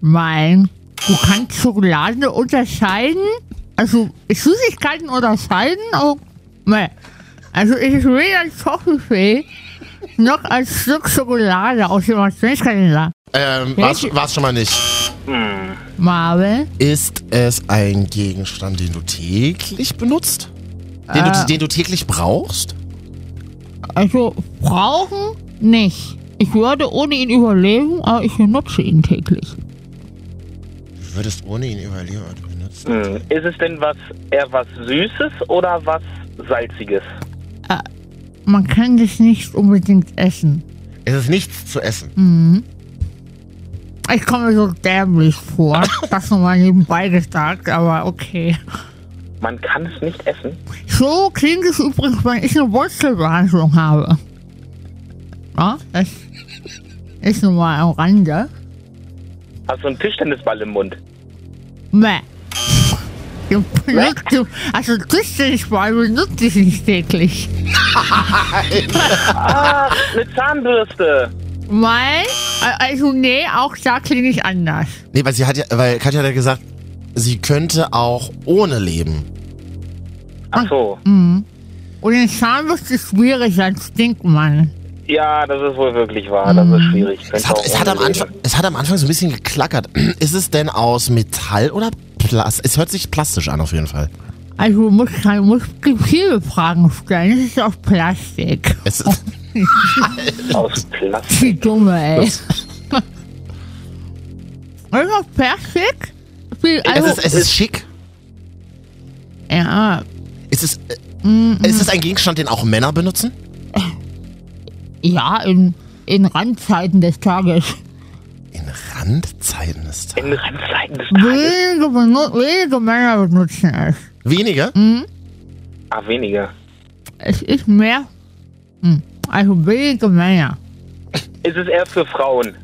Weil du kannst Schokolade unterscheiden. Also Süßigkeiten unterscheiden. Oh, nee. Also ist weder ein Toffifee noch ein Stück Schokolade aus dem Adventskalender. Ähm, war's, war's schon mal nicht. Marvel? Ist es ein Gegenstand, den du täglich benutzt? Den, Äh. du, den du täglich brauchst? Also brauchen nicht. Ich würde ohne ihn überleben, aber ich benutze ihn täglich. Du würdest ohne ihn überleben, aber du benutzt. Hm. Ist es denn was eher was Süßes oder was Salziges? Man kann das nicht unbedingt essen. Es ist nichts zu essen. Mhm. Ich komme mir so dämlich vor. das nochmal nebenbei gesagt, aber okay. Man kann es nicht essen. So klingt es übrigens, wenn ich eine Wurzelbehandlung habe. Ja, das ist nun mal am Rande. Hast du einen Tischtennisball im Mund? Meh. Den benutzt- Also Tischtennisball benutze ich nicht täglich. Ah, eine Zahnbürste. Weil, also nee, auch da klinge ich anders. Nee, weil sie hat ja, weil Katja hat ja gesagt, sie könnte auch ohne leben. Ach so. Mhm. Und den Zahnbürste ist schwierig, dann stinkt man. Ja, das ist wohl wirklich wahr. Das ist schwierig. Es hat, es, hat am Anfang, es hat am Anfang so ein bisschen geklackert. Ist es denn aus Metall oder Plast? Es hört sich plastisch an auf jeden Fall. Also du musst, du musst viele Fragen stellen. Es ist aus Plastik. Es ist, Aus Plastik. Wie dumme, ey. ist das aus Plastik? Wie, es, also, ist, es ist schick. ja, Ist es, äh, ist es ein Gegenstand, den auch Männer benutzen? ja, in, in Randzeiten des Tages. In Randzeiten des Tages. In Randzeiten des Tages. Wenige, benu- wenige Männer benutzen es. Wenige? Ah, weniger. Es ist mehr. Hm, Also wenige Männer. Ist es eher für Frauen?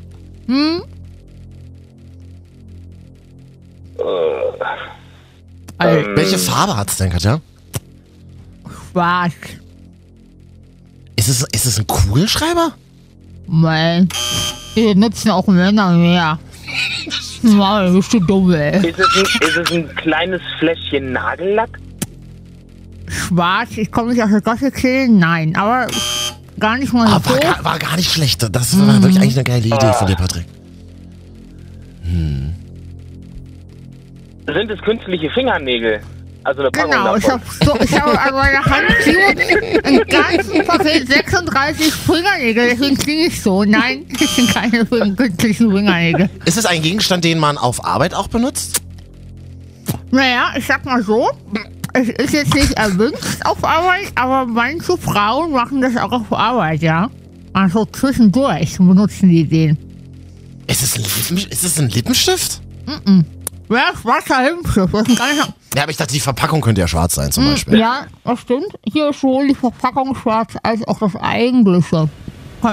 Hm? Äh, Also ähm, Welche Farbe hat es denn, Katja? schwarz. Ist es, ist es ein Kugelschreiber? Weil wir nutzen auch Männer mehr. Mann, bist du dumm, ey. Ist es, ein, ist es ein kleines Fläschchen Nagellack? Schwarz, ich komme nicht aus der Gosse killen, nein, aber gar nicht mal Ah, so. war, gar, war gar nicht schlecht. Das war wirklich eigentlich eine geile Idee von dir, Patrick. Sind es künstliche Fingernägel? Also eine Packung Genau, ich davon. habe so, ich hab an meiner Hand 7 ein ganzen Paket 36 Fingernägel, deswegen klinge ich so. Nein, das sind keine künstlichen Fingernägel. Ist es ein Gegenstand, den man auf Arbeit auch benutzt? Naja, ich sag mal so, es ist jetzt nicht erwünscht auf Arbeit, aber manche Frauen machen das auch auf Arbeit, ja. Also zwischendurch benutzen die den. Ist es ein, Lippen, ist es ein Lippenstift? Wer ist Wasserhilfschiff? Das ist gar nicht. Ja, aber ich dachte, die Verpackung könnte ja schwarz sein zum Beispiel. Ja, das stimmt. Hier ist sowohl die Verpackung schwarz als auch das eigentliche.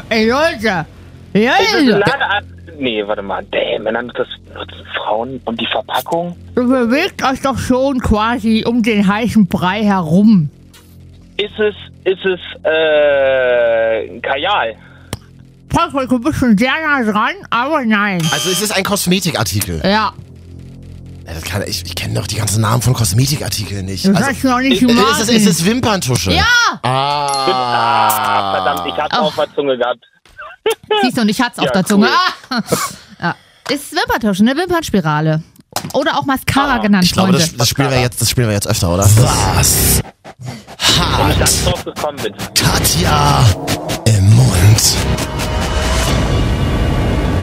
Ey Leute! Ist! Ladeart? Nee, warte mal. Damn, Männer das nutzen Frauen und die Verpackung? Ihr bewegt euch doch schon quasi um den heißen Brei herum. Ist es, ist es, äh, ein Kajal? Patrick, du bist schon sehr nah dran, aber nein. Also ist es ein Kosmetikartikel? Ja, Ja, kann, ich ich kenne doch die ganzen Namen von Kosmetikartikeln nicht. das Also, hast du noch nicht ist, gemacht. es, ist es Wimperntusche? Ja! Ah. Ah, verdammt, ich hatte auf der Zunge gehabt. Siehst du, und ich hat's auf Ja, der Zunge. cool. Ah. Ja. Ist Wimperntusche, eine Wimpernspirale. Oder auch Mascara genannt, Ich glaube, das, das, spielen wir jetzt, das spielen wir jetzt öfter, oder? Was ich drauf gekommen bin. Katja im Mund?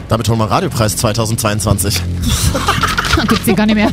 Damit holen wir Radiopreis 2022. Gibt's hier gar nicht mehr.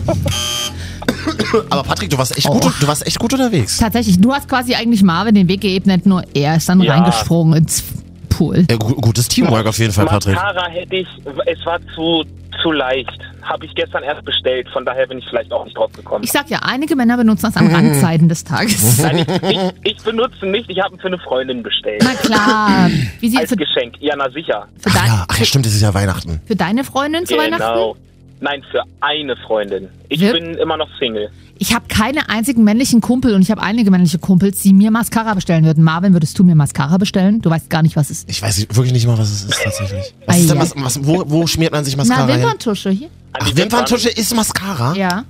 Aber Patrick, du warst echt, gut, du warst echt gut unterwegs. Tatsächlich, du hast quasi eigentlich Marvin den Weg geebnet, nur er ist dann Ja. reingesprungen ins Pool. Ja, gu gutes Teamwork auf jeden Fall, Patrick. Mascara hätte ich, es war zu, zu leicht. Habe ich gestern erst bestellt, von daher bin ich vielleicht auch nicht drauf gekommen. Ich sag ja, einige Männer benutzen das an Randzeiten des Tages. Nein, ich, ich, ich benutze nicht, ich habe ihn für eine Freundin bestellt. Na klar. Wie sieht Als für, Geschenk. Ja, na sicher. für, Ach dein, ja, ach ja, stimmt, es ist ja Weihnachten. für deine Freundin zu Genau. Nein, für eine Freundin. Ich Wir- bin immer noch Single. Ich habe keine einzigen männlichen Kumpel und ich habe einige männliche Kumpels, die mir Mascara bestellen würden. Marvin, würdest du mir Mascara bestellen? Du weißt gar nicht, was es ist. Ich weiß wirklich nicht mal, was es ist tatsächlich. Was ist denn, was, was, wo, wo schmiert man sich Mascara Na? Wimperntusche hier. Ach, Wimperntusche ist Mascara? Ja.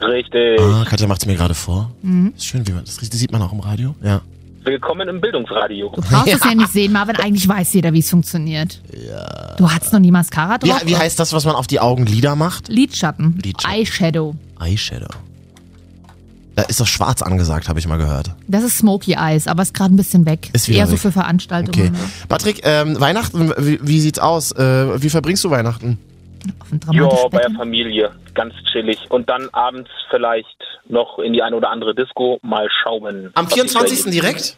Richtig. Ah, Katja macht's mir gerade vor. Mhm. Ist schön, wie man, das, das sieht man auch im Radio. Ja. Willkommen im Bildungsradio. Du brauchst es ja nicht sehen, Marvin. Eigentlich weiß jeder, wie es funktioniert. Ja. Du hattest noch nie Mascara Wie, drauf? wie heißt das, was man auf die Augenlider macht? Lidschatten. Lidschatten. Eyeshadow. Eyeshadow. Da ist doch schwarz angesagt, habe ich mal gehört. Das ist Smoky Eyes, aber ist gerade ein bisschen weg. Ist wieder Eher so weg. für Veranstaltungen. Okay. Patrick, ähm, Weihnachten, wie, wie sieht's aus? Äh, wie verbringst du Weihnachten? Auf ein Ja, bei der. Familie. Ganz chillig. Und dann abends vielleicht noch in die eine oder andere Disco mal schauen. Am was sich 24. ergibt. direkt?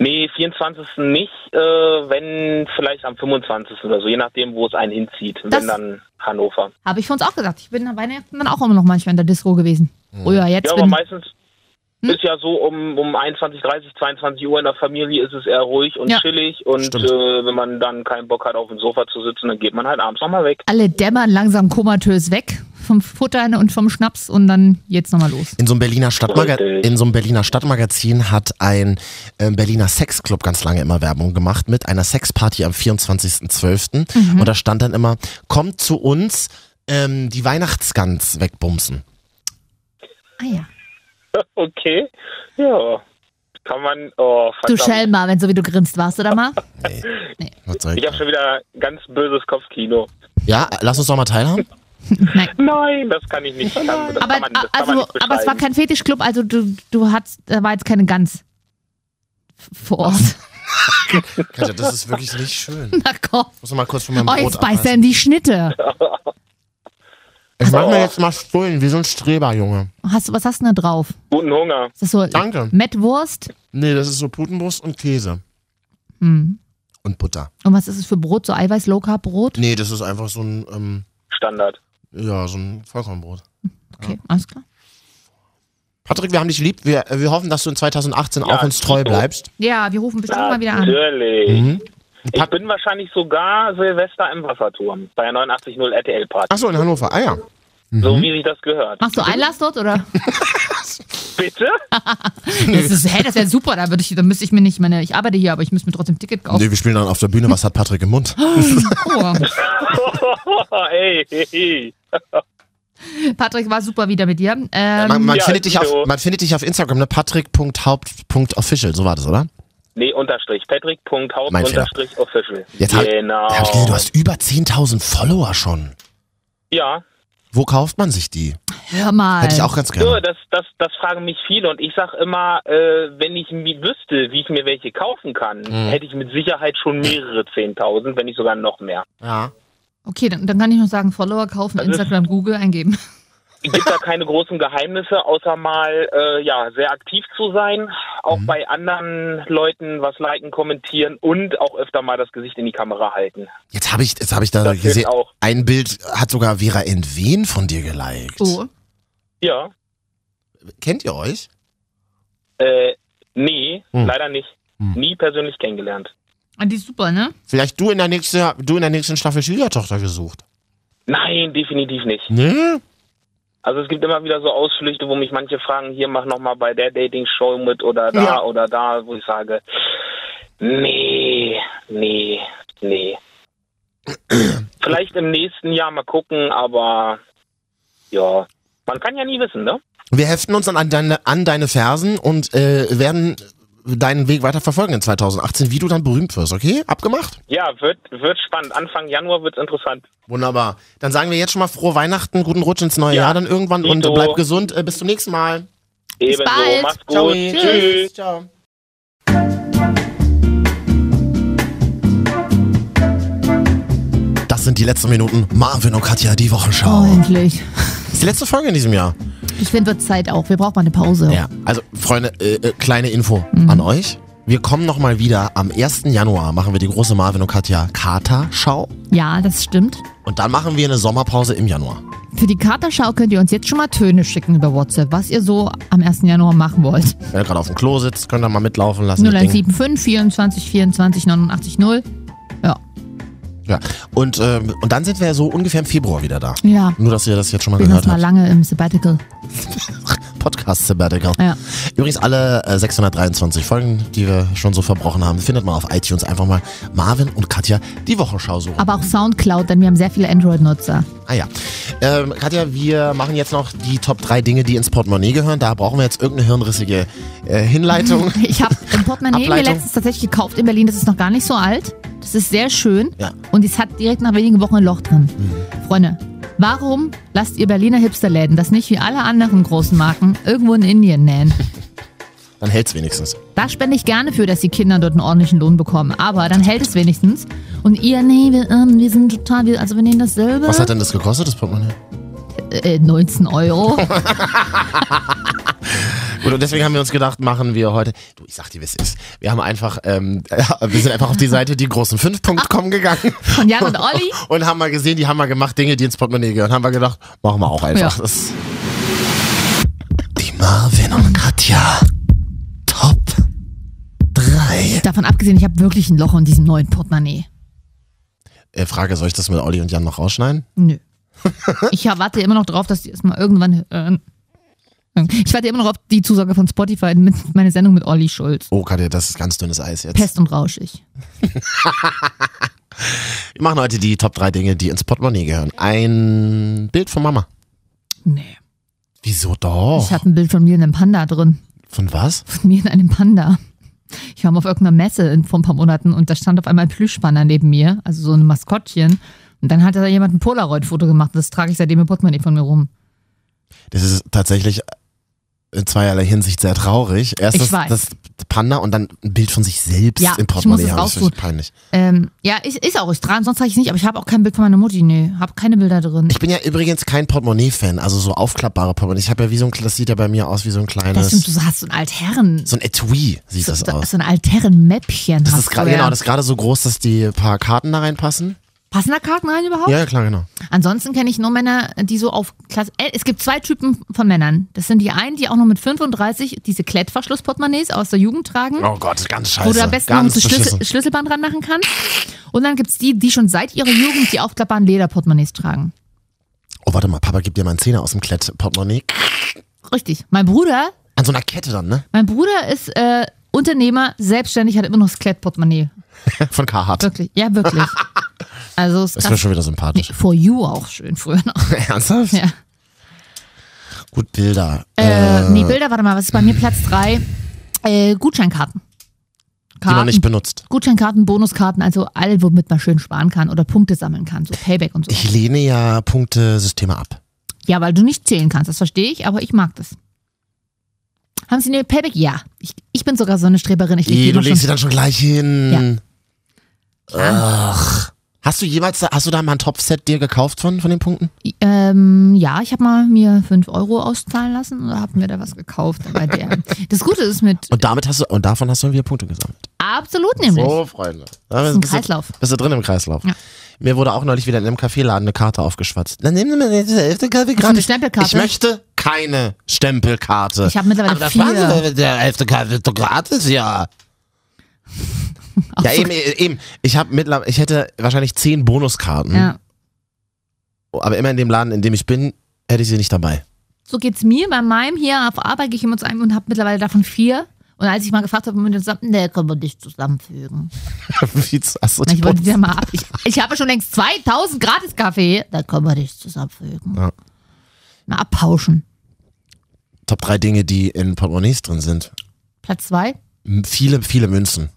Nee, 24. nicht. Äh, wenn vielleicht am 25. oder so. Je nachdem, wo es einen hinzieht. Das- wenn dann Hannover. Habe ich für uns auch gesagt. Ich bin an Weihnachten dann auch immer noch manchmal in der Disco gewesen. Hm. Oh ja, jetzt Ja, aber bin meistens ist ja so um, um 21, 30, 22 Uhr in der Familie ist es eher ruhig und Ja. chillig. Und äh, wenn man dann keinen Bock hat, auf dem Sofa zu sitzen, dann geht man halt abends nochmal weg. alle dämmern langsam komatös weg vom Futter und vom Schnaps und dann geht's nochmal los. In so einem Berliner, Stadtmaga in so einem Berliner Stadtmagazin hat ein ähm, Berliner Sexclub ganz lange immer Werbung gemacht mit einer Sexparty am 24.12. Mhm. Und da stand dann immer, kommt zu uns ähm, die Weihnachtsgans wegbumsen. Ah ja. Okay, ja. Kann man, oh, Du verdammt. Schelm, Marvin, so wie du grinst, warst du da mal? Was soll ich habe schon wieder ganz böses Kopfkino. ja, lass uns doch mal teilhaben. Nein, das kann ich nicht. Kann, das Aber, kann man, also, nicht aber es war kein Fetischclub, also du, du hattest, da war jetzt keine Gans vor Ort. Katja, das ist wirklich nicht schön. Na komm. Muss mal kurz von meinem Oh, Brot jetzt beißt er in die Schnitte. Ich mach mir jetzt mal Stullen, wie so ein Streber, Junge. Hast, du- was hast du denn da drauf? Guten Hunger. Ist das so Danke. Mettwurst? Nee, das ist so Putenbrust und Käse. Hm. Und Butter. Und was ist es für Brot? So Eiweiß, Low Carb Brot? Nee, das ist einfach so ein, ähm, Standard. ja, so ein Vollkornbrot. Okay, alles klar. Patrick, wir haben dich lieb. Wir, wir hoffen, dass du in 2018 Ja, auch uns treu bleibst. Ja, wir rufen bestimmt mal wieder an. Natürlich. Mhm. Ich bin wahrscheinlich sogar Silvester im Wasserturm bei der 89.0 RTL Party. Achso, in Hannover. Ah ja. So wie sich das gehört. Machst du Einlass dort oder? Bitte? Das ist, hey, das wäre super. Da würde ich, da müsste ich mir nicht meine, ich arbeite hier, aber ich müsste mir trotzdem ein Ticket kaufen. Nee, wir spielen dann auf der Bühne. Was hat Patrick im Mund? Oh. ey. Patrick war super wieder mit dir. Ähm, Man, man, Ja, findet dich auf, man findet dich auf Instagram, ne? Patrick.haupt.official. So war das, oder? Nee, Unterstrich. Fehler. Unterstrich official. Jetzt hab, genau. hab ich gesehen, du hast über 10.000 Follower schon. ja. Wo kauft man sich die? hör mal. Hätte ich auch ganz So, gerne. das, das, das fragen mich viele und ich sag immer, äh, wenn ich wüsste, wie ich mir welche kaufen kann, Mhm. hätte ich mit Sicherheit schon mehrere 10.000, wenn nicht sogar noch mehr. Ja. Okay, dann, dann kann ich noch sagen, Follower kaufen, Also- Instagram, Google eingeben. Gibt da keine großen Geheimnisse, außer mal äh, ja sehr aktiv zu sein, auch bei anderen Leuten was liken, kommentieren und auch öfter mal das Gesicht in die Kamera halten. Jetzt habe ich, jetzt hab ich da Das gesehen, auch. ein Bild hat sogar Vera Entwen von dir geliked. Oh. Ja, Kennt ihr euch? äh, nee, Hm. leider nicht. Hm. Nie persönlich kennengelernt. Ah, Die ist super, ne? Vielleicht du in der nächsten, du in der nächsten Staffel Schwiegertochter gesucht. Nein, definitiv nicht. Ne? Also es gibt immer wieder so Ausflüchte, wo mich manche fragen, hier mach noch mal bei der Dating-Show mit oder da Ja. oder da, wo ich sage, nee, nee, nee. Vielleicht im nächsten Jahr mal gucken, aber ja, man kann ja nie wissen, ne? Wir heften uns dann an deine, an deine Fersen und äh, werden deinen Weg weiter verfolgen in 2018, wie du dann berühmt wirst, okay? Abgemacht? Ja, wird, wird spannend. Anfang Januar wird's interessant. Wunderbar. Dann sagen wir jetzt schon mal frohe Weihnachten, guten Rutsch ins neue Ja, Jahr dann irgendwann und Dito. bleib gesund. Äh, bis zum nächsten Mal. Ebenso, bald. mach's gut. Tschüss. Ciao. Das sind die letzten Minuten. Marvin und Katja, die Wochenschau. Oh, endlich. Das ist die letzte Folge in diesem Jahr. Ich finde, wird Zeit auch. Wir brauchen mal eine Pause. Ja, also Freunde, äh, äh, kleine Info Mhm. an euch. Wir kommen nochmal wieder. Am 1. Januar machen wir die große Marvin und Katja Kater-Schau. Ja, das stimmt. Und dann machen wir eine Sommerpause im Januar. Für die Katerschau könnt ihr uns jetzt schon mal Töne schicken über WhatsApp, was ihr so am 1. Januar machen wollt. Wenn ihr gerade auf dem Klo sitzt, könnt ihr mal mitlaufen lassen. das Ding. 0175 24 24 89 0. Ja. Ja. Und, ähm, und dann sind wir so ungefähr im Februar wieder da. Ja. Nur, dass ihr das jetzt schon mal Bin gehört jetzt mal habt. lange im Sabbatical. Podcast Sabbatical. Ja. Übrigens alle äh, 623 Folgen, die wir schon so verbrochen haben, findet man auf iTunes einfach mal Marvin und Katja die Wochenschau suchen. Aber auch Soundcloud, denn wir haben sehr viele Android-Nutzer. Ah ja. Ähm, Katja, wir machen jetzt noch die Top 3 Dinge, die ins Portemonnaie gehören. Da brauchen wir jetzt irgendeine hirnrissige äh, Hinleitung. Ich habe ein Portemonnaie mir letztens tatsächlich gekauft in Berlin. Das ist noch gar nicht so alt. Das ist sehr schön. Ja. Und es hat direkt nach wenigen Wochen ein Loch drin. Freunde, warum lasst ihr Berliner Hipsterläden das nicht wie alle anderen großen Marken irgendwo in Indien nähen? Dann hält's wenigstens. Da spende ich gerne für, dass die Kinder dort einen ordentlichen Lohn bekommen. Aber dann hält es wenigstens. Und ihr, nee, wir, ähm, wir sind total, wir, also wir nehmen dasselbe. Was hat denn das gekostet, das Portemonnaie? äh, 19 Euro. Und deswegen haben wir uns gedacht, machen wir heute. Du, ich sag dir, wie es ist. Wir haben einfach, ähm, wir sind einfach auf die Seite die großen 5.com gegangen. Von Jan und Olli. Und haben mal gesehen, die haben mal gemacht, Dinge, die ins Portemonnaie gehören. Haben wir gedacht, machen wir auch einfach. Ja. Das die Marvin und Katja. Top 3. Davon abgesehen, ich habe wirklich ein Loch in diesem neuen Portemonnaie. Äh, Frage, soll ich das mit Olli und Jan noch rausschneiden? Nö. Ich warte immer noch drauf, dass die es mal irgendwann hören. Ich warte immer noch auf die Zusage von Spotify mit meine Sendung mit Olli Schulz. Oh, Katja, das ist ganz dünnes Eis jetzt. Pest und rauschig. Wir machen heute die Top 3 Dinge, die ins Portemonnaie gehören. Ein Bild von Mama. Nee. Wieso doch? Ich habe ein Bild von mir in einem Panda drin. Von was? Von mir in einem Panda. Ich war mal auf irgendeiner Messe in, vor ein paar Monaten und da stand auf einmal ein Plüschpanda neben mir, also so ein Maskottchen. Und dann hat da jemand ein Polaroid-Foto gemacht. Das trage ich seitdem im Portemonnaie von mir rum. Das ist tatsächlich in zweierlei Hinsicht sehr traurig. Erst das, das Panda und dann ein Bild von sich selbst Ja, im ich muss Portemonnaie es haben. Das peinlich. Ähm, ja, ist, ist auch. Ich trage, sonst trage ich es nicht, aber ich habe auch kein Bild von meiner Mutti. Nee, habe keine Bilder drin. Ich bin ja übrigens kein Portemonnaie-Fan, also so aufklappbare Portemonnaie. Ich habe ja wie so ein, das sieht ja bei mir aus wie so ein Das kleines, stimmt, du hast so ein Altherren. so ein Etui sieht so, das aus. so ein Altherren-Mäppchen. Das ist gerade ja. genau, das ist gerade so groß, dass die paar Karten da reinpassen. Passen da Karten rein überhaupt? Ja, ja, klar, genau. Ansonsten kenne ich nur Männer, die so auf Klasse. Äh, es gibt zwei Typen von Männern. Das sind die einen, die auch noch mit 35 diese Klettverschlussportemonnaies aus der Jugend tragen. Oh Gott, ganz scheiße. Wo du am besten noch ein ganz Schlüssel. Schlüsselband dran machen kannst. Und dann gibt es die, die schon seit ihrer Jugend die aufklappbaren Lederportemonnaies tragen. Oh, warte mal, Papa gibt dir mal einen Zehner aus dem Klett-Portemonnaie. Richtig. Mein Bruder, An so einer Kette dann, ne? mein Bruder ist äh, Unternehmer, selbstständig, hat immer noch das Klettportemonnaie. Von Carhartt. Wirklich. Ja, wirklich. Also es Das ist mir schon wieder sympathisch. For you auch schön früher noch. Ernsthaft? Ja. Gut, Bilder. Äh, nee, Bilder, warte mal, was ist bei mir Platz 3? Äh, Gutscheinkarten. die man nicht benutzt. Gutscheinkarten, Bonuskarten, also all, womit man schön sparen kann oder Punkte sammeln kann, so Payback und so. Ich lehne ja Punktesysteme ab. ja, weil du nicht zählen kannst, das verstehe ich, aber ich mag das. Haben Sie eine Payback? Ja. Ich, ich bin sogar so eine Streberin. Ich leg die Ih, du legst sie dann schon gleich hin. Ach. Hast du jemals, hast du da mal ein Topset dir gekauft von, von den Punkten? ähm, ja, ich habe mal mir 5 Euro auszahlen lassen oder habe mir da was gekauft. Bei der. Das Gute ist mit Und damit hast du, und davon hast du wieder Punkte gesammelt. absolut nämlich. So, Freunde. Da Das ist ein bist du- Kreislauf. Bist du drin im Kreislauf? Ja. Mir wurde auch neulich wieder in einem Kaffeeladen eine Karte aufgeschwatzt. Dann nehmen Sie mir diese elfte Kaffee du Stempelkarte? Ich möchte keine Stempelkarte. Ich habe mittlerweile Aber das vier. waren Sie, der elfte Kaffee ist doch gratis, ja. Ja, eben, eben. Ich habe mittlerweile, ich hätte wahrscheinlich zehn Bonuskarten. Ja. Aber immer in dem Laden, in dem ich bin, hätte ich sie nicht dabei. So geht's mir bei meinem hier auf Arbeit, gehe ich immer zu einem und habe mittlerweile davon vier. Und als ich mal gefragt habe, mit zusammen, der können wir nicht zusammenfügen. Wie hast du Na, ich wollte wieder mal ab. Ich, ich habe schon längst 2000 Gratis-Kaffee. Da können wir nicht zusammenfügen. Ja. Mal abpauschen. Top drei Dinge, die in Portemonnaies drin sind. Platz zwei. Viele, viele Münzen.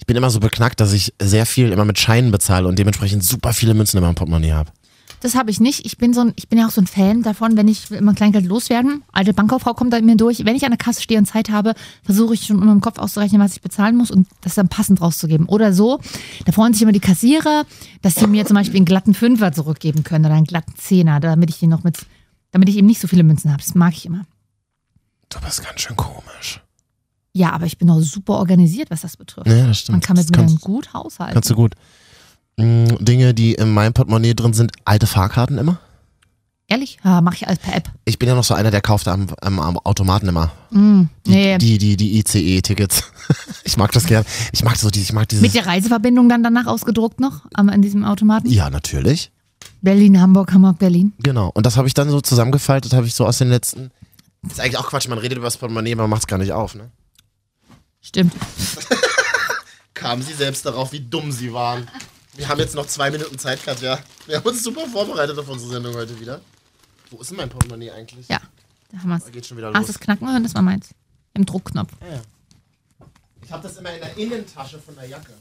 Ich bin immer so beknackt, dass ich sehr viel immer mit Scheinen bezahle und dementsprechend super viele Münzen in meinem Portemonnaie habe. Das habe ich nicht. Ich bin so ein, ich bin ja auch so ein Fan davon, wenn ich immer Kleingeld loswerden. Alte Bankkauffrau kommt da mir durch. Wenn ich an der Kasse stehe und Zeit habe, versuche ich schon in meinem Kopf auszurechnen, was ich bezahlen muss und das dann passend rauszugeben. Oder so, da freuen sich immer die Kassierer, dass sie mir zum Beispiel einen glatten Fünfer zurückgeben können oder einen glatten Zehner, damit ich ihn noch mit, damit ich eben nicht so viele Münzen habe. Das mag ich immer. Du bist ganz schön komisch. Ja, aber ich bin auch super organisiert, was das betrifft. Ja, das stimmt. Man kann mit Das mir kannst- gut haushalten. Kannst du gut. Mm, Dinge, die in meinem Portemonnaie drin sind, alte Fahrkarten immer. Ehrlich? Ja, mach ich alles per App. Ich bin ja noch so einer, der kauft am, am, am Automaten immer Mm, nee. die, die, die ICE-Tickets. ich mag das gern. Ich mag so die, ich mag dieses. Mit der Reiseverbindung dann danach ausgedruckt noch am, an diesem Automaten? ja, natürlich. Berlin, Hamburg, Hamburg, Berlin. Genau. Und das habe ich dann so zusammengefaltet, habe ich so aus den letzten. Das ist eigentlich auch Quatsch, man redet über das Portemonnaie, aber man macht es gar nicht auf, ne? Stimmt. Kamen sie selbst darauf, wie dumm sie waren. Wir haben jetzt noch zwei Minuten Zeit, Katja. Wir haben uns super vorbereitet auf unsere Sendung heute wieder. Wo ist denn mein Portemonnaie eigentlich? Ja, da haben wir es. Da geht schon wieder Hast du los. das Knacken hören? Das war meins. Im Druckknopf. Ich habe das immer in der Innentasche von der Jacke.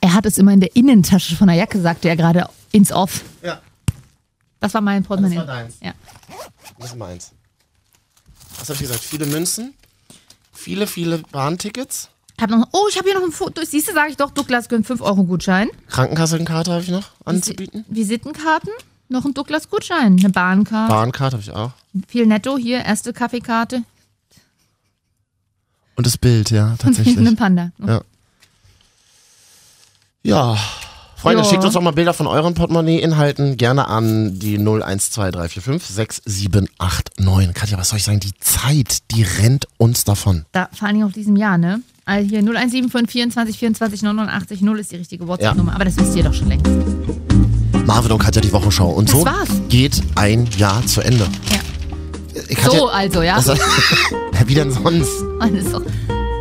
Er hat es immer in der Innentasche von der Jacke, sagte er gerade ins Off. Ja, Das war mein das Portemonnaie. war deins. Ja. Das ist meins. Was habe ich gesagt? Viele Münzen, viele, viele Bahntickets, Ich hab noch, oh, ich habe hier noch ein Foto. Siehst du, sage ich doch, Douglas Gönn 5-Euro-Gutschein. Krankenkassenkarte habe ich noch anzubieten. Visitenkarten, noch ein Douglas-Gutschein, eine Bahnkarte. Bahnkarte habe ich auch. Viel netto, hier, erste Kaffeekarte. Und das Bild, ja, tatsächlich. Panda. Ja. Ja. Freunde, Ja. schickt uns doch mal Bilder von euren Portemonnaie-Inhalten gerne an die 012345 6789. Katja, was soll ich sagen? Die Zeit, die rennt uns davon. Da, vor allen Dingen auf diesem Jahr, ne? Also hier 0175 24 24 89 0 ist die richtige WhatsApp-Nummer. Aber das wisst ihr doch schon längst. Marvin und Katja, die Wochenschau. Und Das so war's. geht ein Jahr zu Ende. Ja. Äh, Katja, So also, ja. Das, wie denn sonst? Ist doch,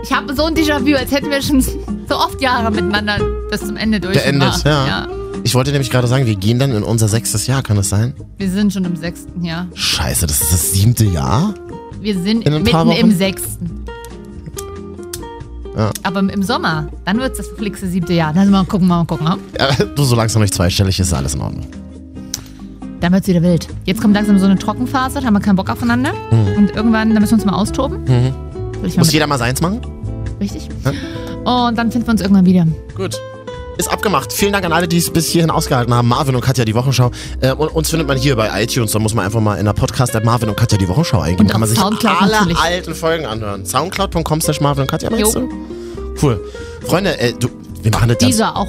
ich habe so ein Déjà-vu, als hätten wir schon so oft Jahre miteinander bis zum Ende durch. Beendet, ja. Ich wollte nämlich gerade sagen, wir gehen dann in unser sechstes Jahr, kann das sein? Wir sind schon im sechsten Jahr. Scheiße, das ist das siebte Jahr? Wir sind mitten im sechsten. Ja. Aber im Sommer, dann wird es das verflixte siebte Jahr. Dann mal gucken, mal gucken. Ne? Ja, du, solange es noch nicht zweistellig ist, ist alles in Ordnung. Dann wird es wieder wild. Jetzt kommt langsam so eine Trockenphase, da haben wir keinen Bock aufeinander. Und irgendwann, da müssen wir uns mal austoben. Mhm. Muss jeder mal seins machen? Richtig? Und dann finden wir uns irgendwann wieder. Gut. Ist abgemacht. Vielen Dank an alle, die es bis hierhin ausgehalten haben. Marvin und Katja, die Wochenschau. Äh, und, uns findet man hier bei iTunes. Da muss man einfach mal in der Podcast-App Marvin und Katja, die Wochenschau eingeben. Und kann man sich Soundcloud alle natürlich. alten Folgen anhören. Soundcloud.com slash Marvin und Katja, meinst Jo. du? Cool. Freunde, äh, du, wir machen das Dieser auch.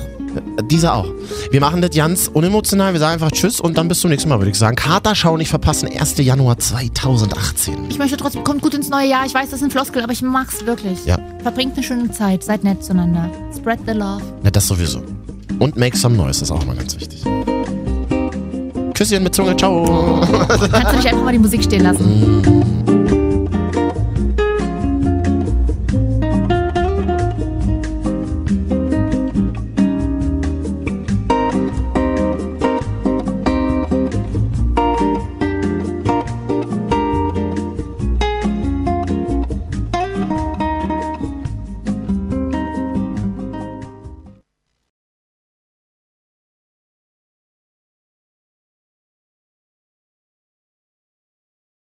Dieser auch. Wir machen das ganz unemotional. Wir sagen einfach Tschüss und dann bis zum nächsten Mal, würde ich sagen. Katerschau nicht verpassen. 1. Januar 2018. Ich möchte trotzdem, kommt gut ins neue Jahr. Ich weiß, das ist ein Floskel, aber ich mag's wirklich. Ja. Verbringt eine schöne Zeit. Seid nett zueinander. Spread the love. Na, das sowieso. Und make some noise ist auch mal ganz wichtig. Küsschen mit Zunge. Ciao. Kannst du nicht einfach mal die Musik stehen lassen?